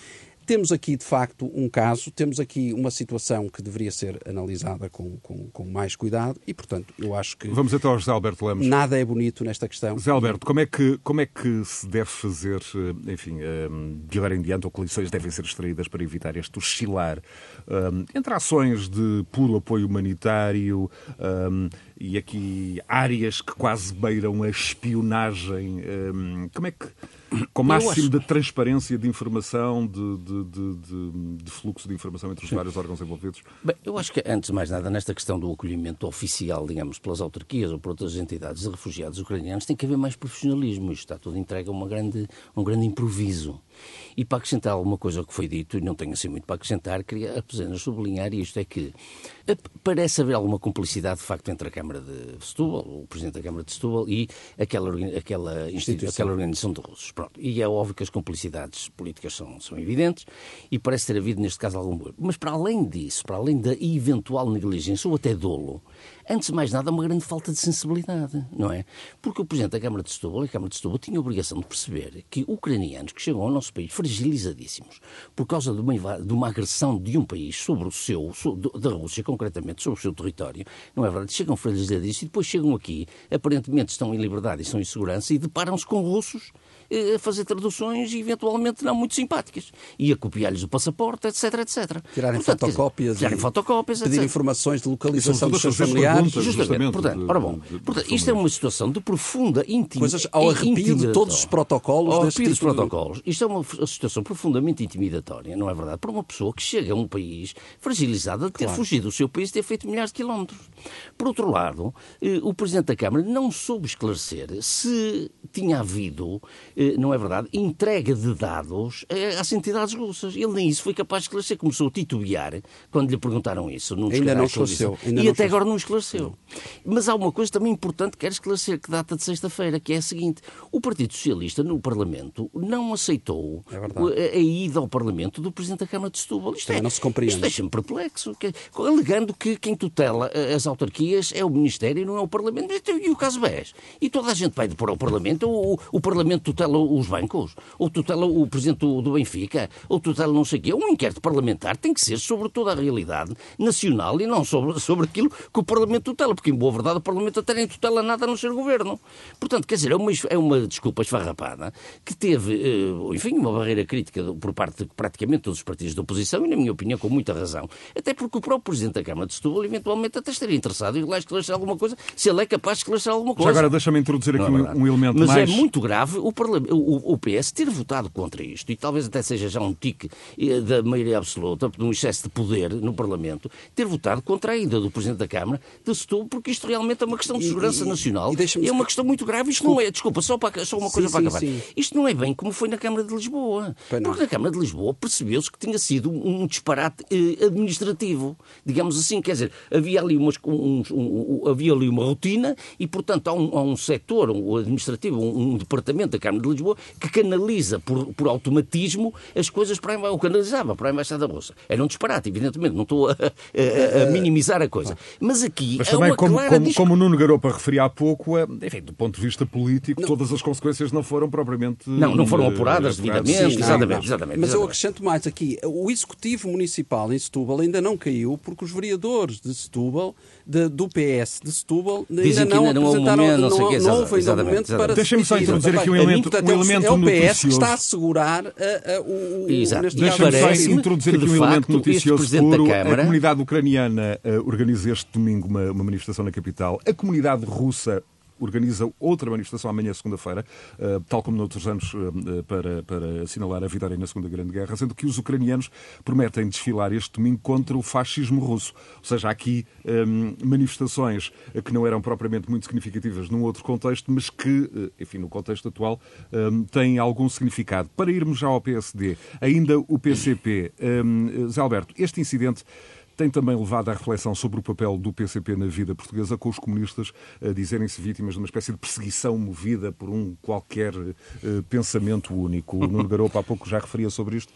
temos aqui, de facto, um caso, temos aqui uma situação que deveria ser analisada com, com, com, mais cuidado e, portanto, eu acho que. Vamos então ao José Alberto Lemos. Nada é bonito nesta questão. José Alberto, como é que, como é que se deve fazer, eh, enfim, eh, de agora em diante, ou que lições devem ser extraídas para evitar este oscilar eh, entre ações de puro apoio humanitário um, e aqui áreas que quase beiram a espionagem? Um, como é que com máximo de transparência de informação, de, de, de, de, fluxo de informação entre os Sim. vários órgãos envolvidos? Bem, eu acho que, antes de mais nada, nesta questão do acolhimento oficial, digamos, pelas autarquias ou por outras entidades de refugiados ucranianos, tem que haver mais profissionalismo. Isto está tudo entregue a uma grande, um grande improviso. E para acrescentar alguma coisa que foi dito, e não tenho assim muito para acrescentar, queria apenas sublinhar isto, é que eh, parece haver alguma cumplicidade, de facto, entre a Câmara de Setúbal, o Presidente da Câmara de Setúbal, e aquela, aquela, instituição. aquela organização de russos. Pronto. E é óbvio que as complicidades políticas são, são evidentes, e parece ter havido, neste caso, algum... Mas para além disso, para além da eventual negligência ou até dolo, antes de mais nada, uma grande falta de sensibilidade, não é? Porque o Presidente da Câmara de Setúbal, a Câmara de Setúbal, tinha a obrigação de perceber que ucranianos que chegam ao nosso país fragilizadíssimos por causa de uma, de uma agressão de um país sobre o seu, da Rússia concretamente, sobre o seu território, não é verdade? Chegam fragilizadíssimos e depois chegam aqui, aparentemente estão em liberdade e estão em segurança e deparam-se com russos a fazer traduções eventualmente não muito simpáticas e a copiar-lhes o passaporte, etc, etc. Tirarem Portanto, fotocópias, dizer, tirarem fotocópias pedir etc. informações de localização dos seus familiares. Justamente, portanto, ora bom, portanto, isto é uma situação de profunda intimidade. Coisas ao arrepio de todos os protocolos. Ao arrepio dos tipo protocolos. De... Isto é uma situação profundamente intimidatória, não é verdade? Para uma pessoa que chega a um país fragilizada de ter claro. fugido do seu país e ter feito milhares de quilómetros. Por outro lado, eh, o Presidente da Câmara não soube esclarecer se tinha havido eh, não é verdade, entrega de dados eh, às entidades russas. Ele nem isso foi capaz de esclarecer. Começou a titubear quando lhe perguntaram isso. Ainda não esclareceu. Ainda e não até agora não esclareceu. Mas há uma coisa também importante que quero esclarecer, que data de sexta-feira, que é a seguinte. O Partido Socialista no Parlamento não aceitou é a, ida ao Parlamento do Presidente da Câmara de Setúbal. Isto, é, não se compreende. isto deixa-me perplexo, que, alegando que quem tutela eh, as autarquias é o Ministério e não é o Parlamento. E o caso BES? E toda a gente vai depor ao Parlamento, ou o, o Parlamento tutela os bancos, ou tutela o presidente do, Benfica, ou tutela não sei o quê. Um inquérito parlamentar tem que ser sobre toda a realidade nacional e não sobre, sobre aquilo que o Parlamento tutela, porque, em boa verdade, o Parlamento até nem tutela nada a não ser governo. Portanto, quer dizer, é uma, é uma desculpa esfarrapada que teve, eh, enfim, uma barreira crítica por parte de praticamente todos os partidos da oposição e, na minha opinião, com muita razão. Até porque o próprio Presidente da Câmara de Setúbal, eventualmente, até estaria interessado em lá esclarecer alguma coisa, se ele é capaz de esclarecer alguma coisa. Já agora deixa-me introduzir aqui é um, um elemento Mas mais... é muito grave o Parlamento o, o, PS ter votado contra isto, e talvez até seja já um tique eh, da maioria absoluta, de um excesso de poder no Parlamento, ter votado contra a ida do Presidente da Câmara de Setúbal, porque isto realmente é uma questão de segurança e, nacional e, é uma questão muito grave. Isto não é, desculpa, só, para, só uma coisa sim, para acabar. Sim. Isto não é bem como foi na Câmara de Lisboa. Porque na Câmara de Lisboa percebeu-se que tinha sido um disparate eh, administrativo, digamos assim, quer dizer, havia ali, umas, um, um, um, havia ali uma rotina e, portanto, há um, há um setor administrativo, um, um, departamento da Câmara de Lisboa que canaliza por, por automatismo as coisas para a, ou canalizava para a Embaixada da Bolsa. Era um disparate, evidentemente, não estou a, a, a minimizar a coisa. Mas aqui Mas também, como, como, como, o Nuno Garopa referia há pouco, é, enfim, do ponto de vista político, não. todas as consequências não foram propriamente... Não, não foram apuradas devidamente, exatamente, exatamente, exatamente. Mas eu acrescento mais aqui, o Executivo Municipal em Setúbal ainda não caiu porque os vereadores de Setúbal, de, do PS de Setúbal, ainda não, ainda não apresentaram, momento, não, não, não houve ainda momento para Deixem-me só introduzir aqui um elemento, um elemento é o PS que está a segurar a, a, o, Exato. Deixem-me só introduzir aqui um elemento noticioso puro. A comunidade ucraniana uh, organiza este domingo uma, uma manifestação na capital. A comunidade russa organiza outra manifestação amanhã, segunda-feira, eh, tal como noutros anos, eh, para, para assinalar a vitória na Segunda Grande Guerra, sendo que os ucranianos prometem desfilar este domingo contra o fascismo russo. Ou seja, há aqui um, ehm, manifestações que não eram propriamente muito significativas num outro contexto, mas que, eh, enfim, no contexto atual, um, ehm, têm algum significado. Para irmos já ao PSD, ainda o PCP, um, ehm, Zé Alberto, este incidente tem também levado à reflexão sobre o papel do PCP na vida portuguesa, com os comunistas a dizerem-se vítimas de uma espécie de perseguição movida por um qualquer uh, pensamento único. O Nuno Garopa há pouco já referia sobre isto.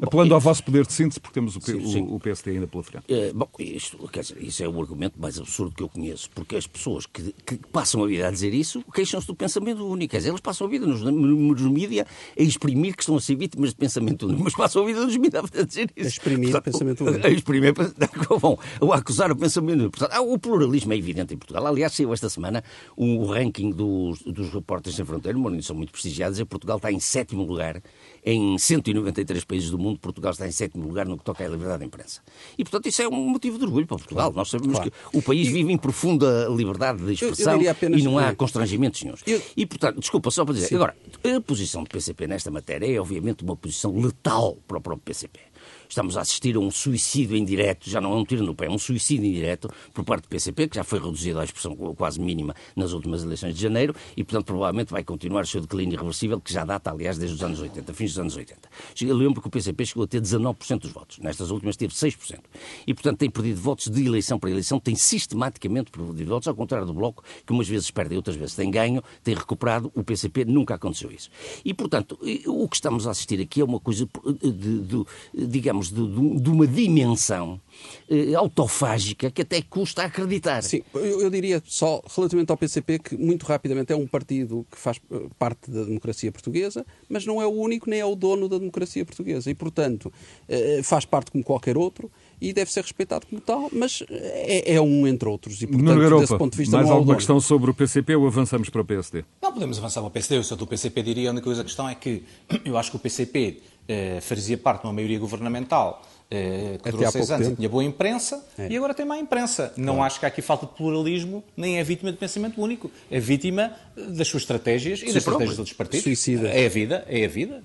Apelando bom, ao vosso poder de síntese, porque temos o, sim, sim. o, o PSD ainda pela frente. É, bom, isto, quer dizer, isso é o argumento mais absurdo que eu conheço, porque as pessoas que, que passam a vida a dizer isso queixam-se do pensamento único. Quer dizer, eles passam a vida nos, nos mídias a exprimir que estão a ser vítimas de pensamento único, mas passam a vida nos mídias a dizer isso. A exprimir Portanto, pensamento único. A exprimir Bom, a acusar o pensamento. Portanto, o pluralismo é evidente em Portugal. Aliás, saiu esta semana o ranking dos, dos repórteres sem fronteira, uma organização muito prestigiada, e Portugal está em sétimo lugar em 193 países do mundo, Portugal está em sétimo lugar no que toca à liberdade de imprensa. E, portanto, isso é um motivo de orgulho para Portugal. Nós sabemos claro. que o país vive em profunda liberdade de expressão eu, eu e não há constrangimentos nenhum. Eu... E, portanto, desculpa, só para dizer, Sim. agora, a posição do PCP nesta matéria é, obviamente, uma posição letal para o próprio PCP estamos a assistir a um suicídio indireto, já não é um tiro no pé, é um suicídio indireto por parte do PCP, que já foi reduzido à expressão quase mínima nas últimas eleições de janeiro e, portanto, provavelmente vai continuar o seu declínio irreversível, que já data, aliás, desde os anos 80, fins dos anos 80. Eu lembro que o PCP chegou a ter 19% dos votos, nestas últimas teve 6%. E, portanto, tem perdido votos de eleição para eleição, tem sistematicamente perdido votos, ao contrário do Bloco, que umas vezes perde outras vezes tem ganho, tem recuperado, o PCP nunca aconteceu isso. E, portanto, o que estamos a assistir aqui é uma coisa, de, de, de digamos, de, de uma dimensão eh, autofágica que até custa acreditar. Sim, eu, eu, diria só relativamente ao PCP que muito rapidamente é um partido que faz eh, parte da democracia portuguesa, mas não é o único nem é o dono da democracia portuguesa e, portanto, eh, faz parte como qualquer outro e deve ser respeitado como tal, mas é, é um entre outros. E, portanto, Garopa, desse ponto de vista, mais alguma questão sobre o PCP ou avançamos para o PSD? Não, podemos avançar para o PSD. Eu sou do PCP, diria a única coisa, a questão é que eu acho que o PCP eh, fazia parte de uma maioria governamental que durou seis anos tempo. tinha boa imprensa é. e agora tem má imprensa. Não acho que há aqui falta de pluralismo, nem é vítima de pensamento único. É vítima das suas estratégias e das estratégias dos outros partidos. Suicida. É a vida, é a vida.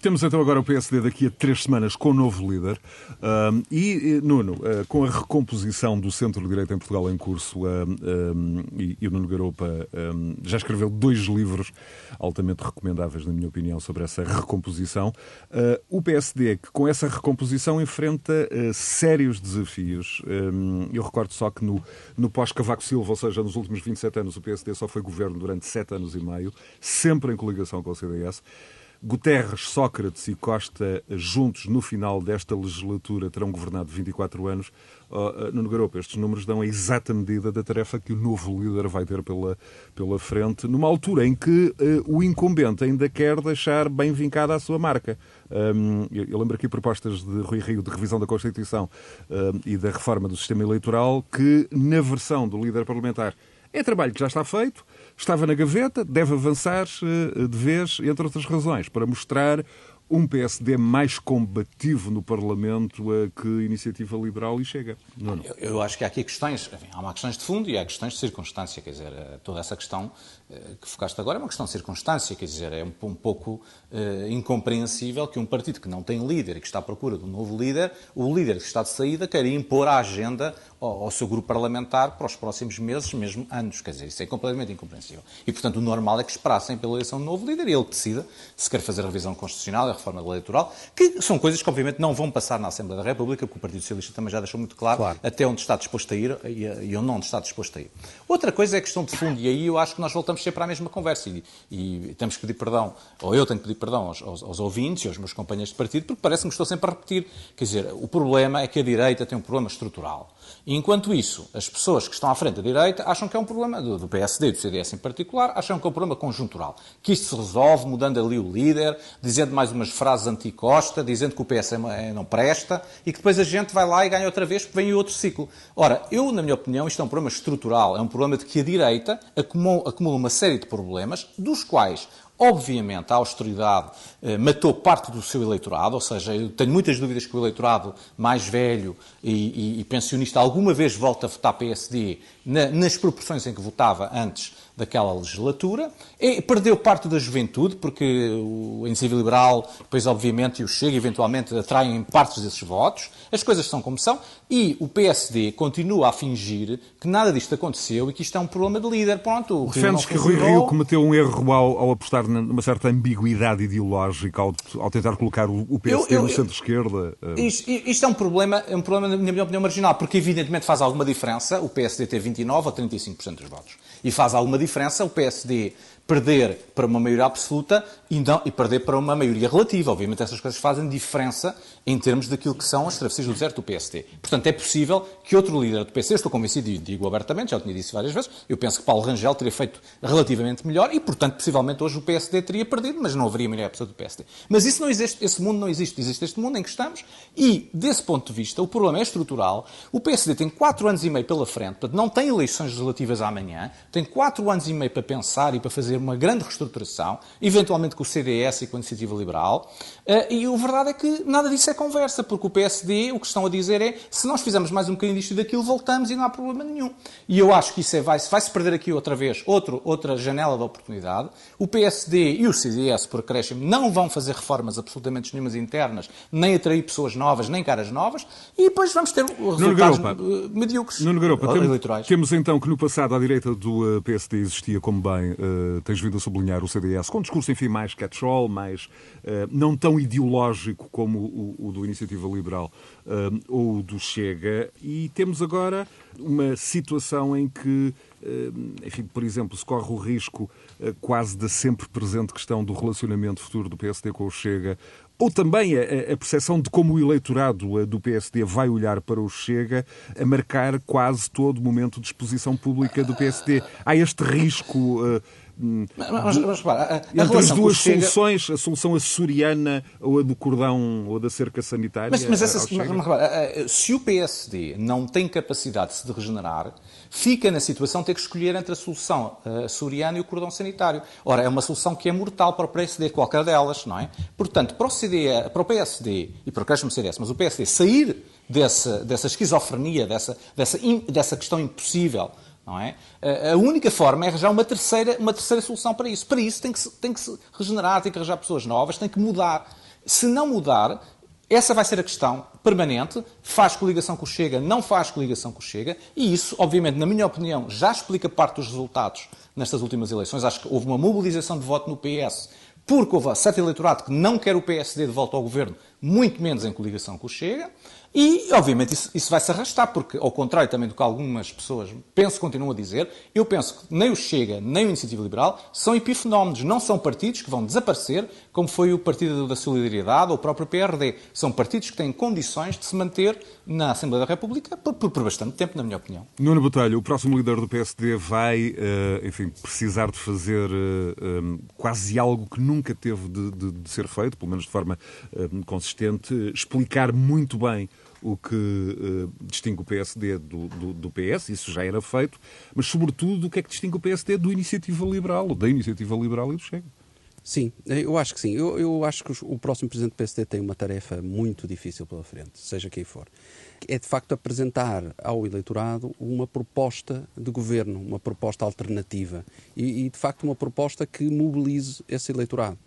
Temos então agora o PSD daqui a três semanas com o novo líder. Um, e, Nuno, uh, com a recomposição do centro-direita em Portugal em curso, um, e, e, o Nuno Garopa um, já escreveu dois livros altamente recomendáveis, na minha opinião, sobre essa recomposição. Uh, o PSD, que com essa recomposição enfrenta uh, sérios desafios. Um, eu recordo só que no, no pós-Cavaco Silva, ou seja, nos últimos 27 anos, o PSD só foi governo durante sete anos e meio, sempre em coligação com o CDS. Guterres, Sócrates e Costa, juntos no final desta legislatura, terão governado 24 anos. Uh, Nuno Garopa, estes números dão a exata medida da tarefa que o novo líder vai ter pela, pela frente, numa altura em que uh, o incumbente ainda quer deixar bem vincada a sua marca. Um, eu, lembro aqui propostas de Rui Rio de revisão da Constituição um, e da reforma do sistema eleitoral que, na versão do líder parlamentar, é trabalho que já está feito, estava na gaveta, deve avançar uh, de vez, entre outras razões, para mostrar um PSD mais combativo no Parlamento a que Iniciativa Liberal e chega. Não, não. Eu, eu, acho que há aqui questões, enfim, há uma questões de fundo e há questões de circunstância, quer dizer, eh, toda essa questão que focaste agora é uma questão de circunstância, quer dizer, é um, um pouco uh, incompreensível que um partido que não tem líder e que está à procura de um novo líder, o líder que está de saída queira impor a agenda ao, ao, seu grupo parlamentar para os próximos meses, mesmo anos, quer dizer, isso é completamente incompreensível. E, portanto, o normal é que esperassem pela eleição de um novo líder e ele decida se quer fazer a revisão constitucional e a reforma eleitoral, que são coisas que, obviamente, não vão passar na Assembleia da República, porque o Partido Socialista também já deixou muito claro, claro. até onde está disposto a ir e onde não está disposto a ir. Outra coisa é a questão de fundo, e aí eu acho que nós voltamos sempre à mesma conversa e, e temos que pedir perdão, ou eu tenho que pedir perdão aos, aos, aos ouvintes e aos meus companheiros de partido, porque parece-me que estou sempre a repetir. Quer dizer, o problema é que a direita tem um problema estrutural. Enquanto isso, as pessoas que estão à frente da direita acham que é um problema do, do PSD e do CDS em particular, acham que é um problema conjuntural. Que isto se resolve mudando ali o líder, dizendo mais umas frases anti-Costa, dizendo que o PS é, não presta e que depois a gente vai lá e ganha outra vez porque vem outro ciclo. Ora, eu, na minha opinião, isto é um problema estrutural. É um problema de que a direita acumula uma série de problemas, dos quais Obviamente, a austeridade eh, matou parte do seu eleitorado, ou seja, eu tenho muitas dúvidas que o eleitorado mais velho e, e, e pensionista alguma vez volta a votar PSD na, nas proporções em que votava antes daquela legislatura. E perdeu parte da juventude, porque o Iniciativa Liberal, depois, obviamente, e o Chega, eventualmente, atraem partes desses votos. As coisas são como são. E o PSD continua a fingir que nada disto aconteceu e que isto é um problema de líder. Pronto, Defendes que Rui Rio cometeu um erro ao, ao, apostar numa certa ambiguidade ideológica, ao, ao tentar colocar o, PSD eu, eu, no centro-esquerda? Eh. Isto, isto, é um problema, é um problema, na minha opinião, marginal, porque evidentemente faz alguma diferença o PSD ter 29% ou 35% dos votos. E faz alguma diferença o PSD perder para uma maioria absoluta e, não, e, perder para uma maioria relativa. Obviamente essas coisas fazem diferença em termos daquilo que são as travessias do deserto do PSD. Portanto, é possível que outro líder do PSD, estou convencido e digo abertamente, já o tinha dito várias vezes, eu penso que Paulo Rangel teria feito relativamente melhor e, portanto, possivelmente hoje o PSD teria perdido, mas não haveria maioria absoluta do PSD. Mas isso não existe, esse mundo não existe. Existe este mundo em que estamos e, desse ponto de vista, o problema é estrutural. O PSD tem quatro anos e meio pela frente, portanto, não tem eleições legislativas amanhã, tem quatro anos e meio para pensar e para fazer uma grande reestruturação, eventualmente com o CDS e com a Iniciativa Liberal, eh, e a verdade é que nada disso é conversa, porque o PSD, o que estão a dizer é, se nós fizermos mais um bocadinho disto e daquilo, voltamos e não há problema nenhum. E eu acho que isso é, vai-se vai -se perder aqui outra vez, outro, outra janela de oportunidade. O PSD e o CDS, por acréscimo, não vão fazer reformas absolutamente nenhumas internas, nem atrair pessoas novas, nem caras novas, e depois vamos ter resultados Nuno medíocres Nuno Garopa, eleitorais. Temos então que no passado, à direita do eh, PSD existia, como bem uh, tens vindo a sublinhar o CDS, com um discurso, enfim, mais catch-all, mais uh, não tão ideológico como o, o do Iniciativa Liberal uh, ou do Chega. E temos agora uma situação em que, uh, enfim, por exemplo, se corre o risco quase da sempre presente questão do relacionamento futuro do PSD com o Chega, ou também a, a percepção de como o eleitorado do PSD vai olhar para o Chega a marcar quase todo o momento de exposição pública do PSD. Há este risco mas, mas repara, a, Entre as duas Chega... soluções, a solução açoriana ou a do cordão ou da cerca sanitária. Mas, mas, essa, mas repara, se o PSD não tem capacidade de se regenerar, fica na situação de ter que escolher entre a solução açoriana e o cordão sanitário. Ora, é uma solução que é mortal para o PSD, qualquer delas, não é? Portanto, para o, CD, para o PSD e para o Crescimento CDS, mas o PSD sair dessa, dessa esquizofrenia, dessa, dessa, dessa questão impossível não é? A única forma é arranjar uma terceira, uma terceira solução para isso. Para isso tem que, se, tem que se regenerar, tem que arranjar pessoas novas, tem que mudar. Se não mudar, essa vai ser a questão permanente. Faz coligação com o Chega, não faz coligação com o Chega. E isso, obviamente, na minha opinião, já explica parte dos resultados nestas últimas eleições. Acho que houve uma mobilização de voto no PS porque houve certo eleitorado que não quer o PSD de volta ao governo, muito menos em coligação com o Chega. E, obviamente, isso, isso vai se arrastar, porque, ao contrário também do que algumas pessoas penso continuam a dizer, eu penso que nem o Chega, nem o Iniciativa Liberal são epifenómenos, não são partidos que vão desaparecer, como foi o Partido da Solidariedade ou o próprio PRD. São partidos que têm condições de se manter na Assembleia da República por, por, por bastante tempo, na minha opinião. Nuno Botelho, o próximo líder do PSD vai, uh, enfim, precisar de fazer eh, um, quase algo que nunca teve de, de, de, ser feito, pelo menos de forma consistente, explicar muito bem o que uh, distingue o PSD do, do, do, PS, isso já era feito, mas sobretudo o que é que distingue o PSD do Iniciativa Liberal, da Iniciativa Liberal e do Chega. Sim, eu acho que sim. Eu, eu acho que o próximo Presidente do PSD tem uma tarefa muito difícil pela frente, seja quem for. É de facto apresentar ao eleitorado uma proposta de governo, uma proposta alternativa e, e de facto uma proposta que mobilize esse eleitorado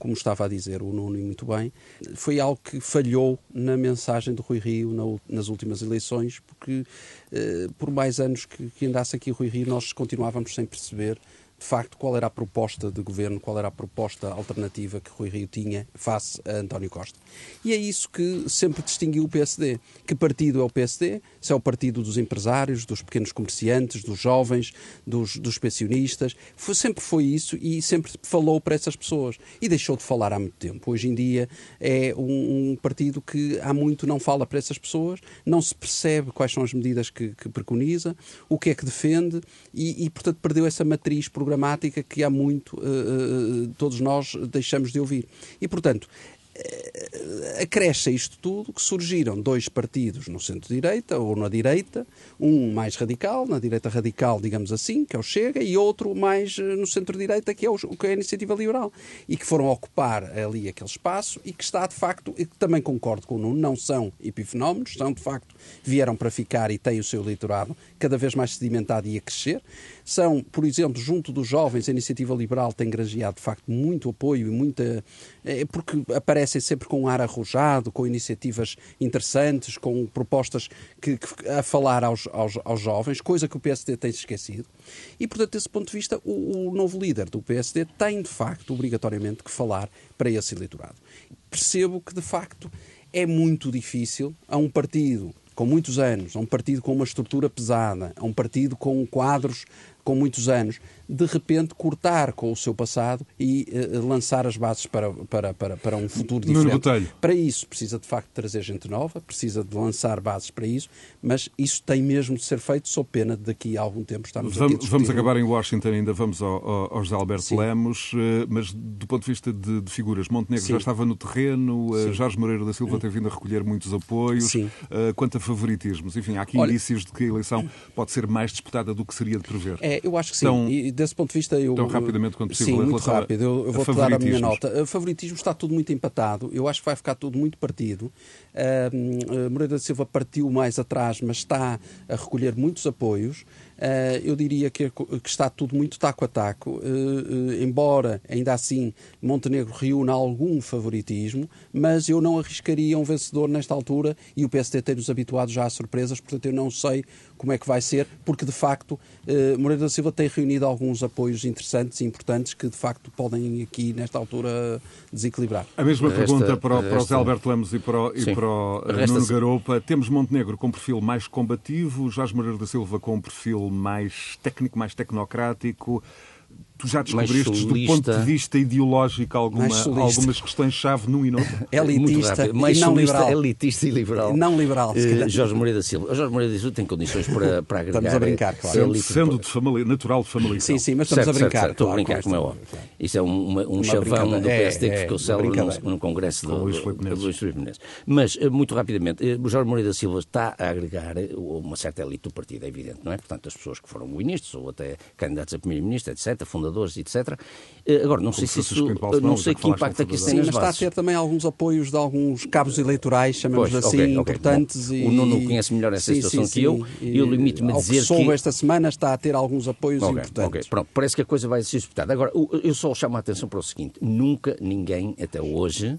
como estava a dizer o Nuno muito bem, foi algo que falhou na mensagem do Rui Rio nas últimas eleições, porque eh, por mais anos que, que andasse aqui Rui Rio, nós continuávamos sem perceber de facto, qual era a proposta de governo, qual era a proposta alternativa que Rui Rio tinha face a António Costa. E é isso que sempre distinguiu o PSD. Que partido é o PSD? Se é o partido dos empresários, dos pequenos comerciantes, dos jovens, dos, dos pensionistas. Foi, sempre foi isso e sempre falou para essas pessoas. E deixou de falar há muito tempo. Hoje em dia é um, um partido que há muito não fala para essas pessoas, não se percebe quais são as medidas que, que preconiza, o que é que defende e, e portanto, perdeu essa matriz programática programática que há muito uh, todos nós deixamos de ouvir. E, portanto, eh, acresce a isto tudo que surgiram dois partidos no centro-direita ou na direita, um mais radical, na direita radical, digamos assim, que é o Chega, e outro mais eh, no centro-direita, que, é o, que é a Iniciativa Liberal, e que foram ocupar ali aquele espaço e que está, de facto, e que também concordo com o Nuno, não são epifenómenos, são, de facto, vieram para ficar e têm o seu eleitorado cada vez mais sedimentado e a crescer. São, por exemplo, junto dos jovens, a Iniciativa Liberal tem granjeado, de facto, muito apoio e muita... É porque aparecem sempre com um ar arrojado, com iniciativas interessantes, com propostas que, que a falar aos, aos, aos, jovens, coisa que o PSD tem se esquecido. E, portanto, desse ponto de vista, o, o novo líder do PSD tem, de facto, obrigatoriamente que falar para esse eleitorado. Percebo que, de facto, é muito difícil a um partido com muitos anos, a um partido com uma estrutura pesada, a um partido com quadros com muitos anos, de repente cortar com o seu passado e uh, lançar as bases para, para, para, para um futuro diferente. Para isso precisa de facto trazer gente nova, precisa de lançar bases para isso, mas isso tem mesmo de ser feito sob pena de daqui a algum tempo estarmos vamos, aqui Vamos acabar em Washington, ainda vamos ao, ao, ao José Alberto Sim. Lemos, eh, mas do ponto de vista de, de figuras, Montenegro Sim. já estava no terreno, eh, Sim. Jorge Moreira da Silva tem vindo a recolher muitos apoios, Sim. quanto a favoritismos, enfim, há aqui Olha, indícios de que a eleição pode ser mais disputada do que seria de prever. É, eu acho que sim, então, desse ponto de vista eu então, rapidamente, quando possível, Sim, muito rápido. Eu, eu vou-te dar a minha nota. O favoritismo está tudo muito empatado. Eu acho que vai ficar tudo muito partido. Uh, Moreira da Silva partiu mais atrás, mas está a recolher muitos apoios. Uh, eu diria que, que, está tudo muito taco a taco, uh, uh, embora ainda assim Montenegro reúna algum favoritismo, mas eu não arriscaria um vencedor nesta altura e o PSD tem-nos habituado já a surpresas, portanto eu não sei como é que vai ser, porque de facto Moreira da Silva tem reunido alguns apoios interessantes e importantes que de facto podem aqui nesta altura desequilibrar. A mesma resta, pergunta para o, para o Zé Alberto Lemos e para o, e para o Nuno Garopa. Temos Montenegro com perfil mais combativo, Jorge Moreira da Silva com perfil mais técnico, mais tecnocrático, Tu já descobriste, do ponto de vista ideológico, alguma, algumas questões-chave num e noutro? Elitista mais e não liberal. elitista e liberal. Não liberal. Uh, Jorge Moreira da Silva. Jorge Moreira da Silva tem condições para, para agregar... Estamos a brincar, claro. Sendo, sendo de família, natural de família. Sim, sim, mas estamos certo, a brincar. Certo, estou claro, a brincar, como é óbvio. Isso é um, uma, um chavão do PSD é, que ficou célebre num, num congresso do, Luís Filipe Menezes. Mas, eh, muito rapidamente, o Jorge Moreira da Silva está a agregar uma certa elite do partido, é evidente, não é? Portanto, as pessoas que foram ministros ou até candidatos a primeiro-ministro, etc., fundadores, etc., eh, agora, não Como sei se isso, não sei que impacto é que isso tem nas mas está a ter também alguns apoios de alguns cabos eleitorais, chamamos pois, assim, okay, okay. importantes. Bom, e... O Nuno conhece melhor essa sim, situação sim, que eu, e eu limito-me a dizer que... que... esta semana está a ter alguns apoios okay, importantes. Ok, pronto, parece que a coisa vai ser disputada. Agora, eu só chamo a atenção para o seguinte, nunca ninguém até hoje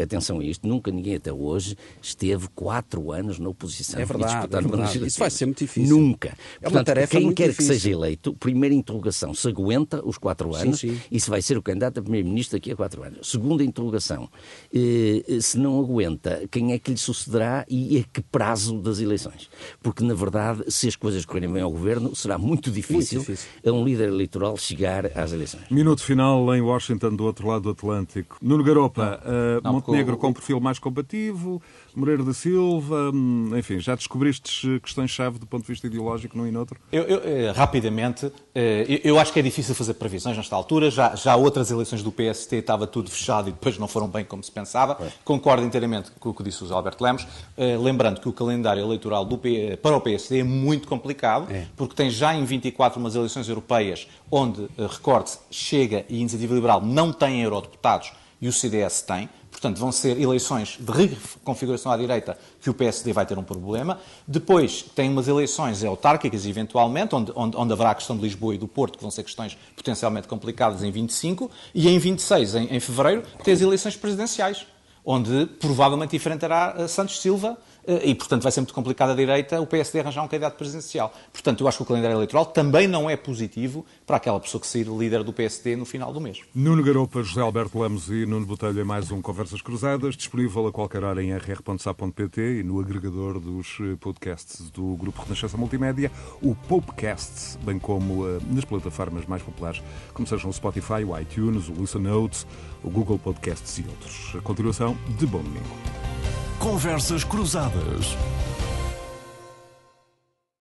atenção a isto, nunca ninguém até hoje esteve quatro anos na oposição. É verdade, é verdade. Isso vai ser muito difícil. Nunca. É Portanto, tarefa quem quer difícil. que seja eleito, primeira interrogação, se aguenta os quatro anos sim, sim. e se vai ser o candidato a primeiro-ministro daqui a quatro anos. Segunda interrogação, eh, se não aguenta, quem é que lhe sucederá e a que prazo das eleições? Porque, na verdade, se as coisas correrem bem ao governo, será muito difícil, muito difícil. a um líder eleitoral chegar às eleições. Minuto final em Washington, do outro lado do Atlântico. Nuno Garopa, uh, Uh, Montenegro com perfil mais combativo, Moreira da Silva, hum, enfim, já descobriste questões-chave do ponto de vista ideológico num e noutro? Eu, eu, eh, rapidamente, eh, eu acho que é difícil fazer previsões nesta altura. Já, já outras eleições do PST estava tudo fechado e depois não foram bem como se pensava. É. Concordo inteiramente com o que disse o Alberto Lemos, eh, lembrando que o calendário eleitoral do, para o PSD é muito complicado, é. porque tem já em 24 umas eleições europeias onde, recorde-se, Chega e Iniciativa Liberal não têm eurodeputados e o CDS tem. Portanto, vão ser eleições de reconfiguração à direita que o PSD vai ter um problema. Depois, tem umas eleições autárquicas, eventualmente, onde, onde, onde, haverá a questão de Lisboa e do Porto, que vão ser questões potencialmente complicadas em 25. E em 26, em, em fevereiro, tem as eleições presidenciais, onde provavelmente enfrentará Santos Silva eh, e, portanto, vai ser muito complicado a direita o PSD arranjar um candidato presidencial. Portanto, eu acho que o calendário eleitoral também não é positivo para aquela pessoa que sair líder do PSD no final do mês. Nuno Garopa, José Alberto Lemos e Nuno Botelho em mais um Conversas Cruzadas, disponível a qualquer hora em rr.sa.pt e no agregador dos eh, podcasts do Grupo Renascença Multimédia, o Popecast, bem como uh, nas plataformas mais populares, como sejam o Spotify, o iTunes, o Listen Notes, o Google Podcasts e outros. A continuação de Bom Domingo. Conversas Cruzadas.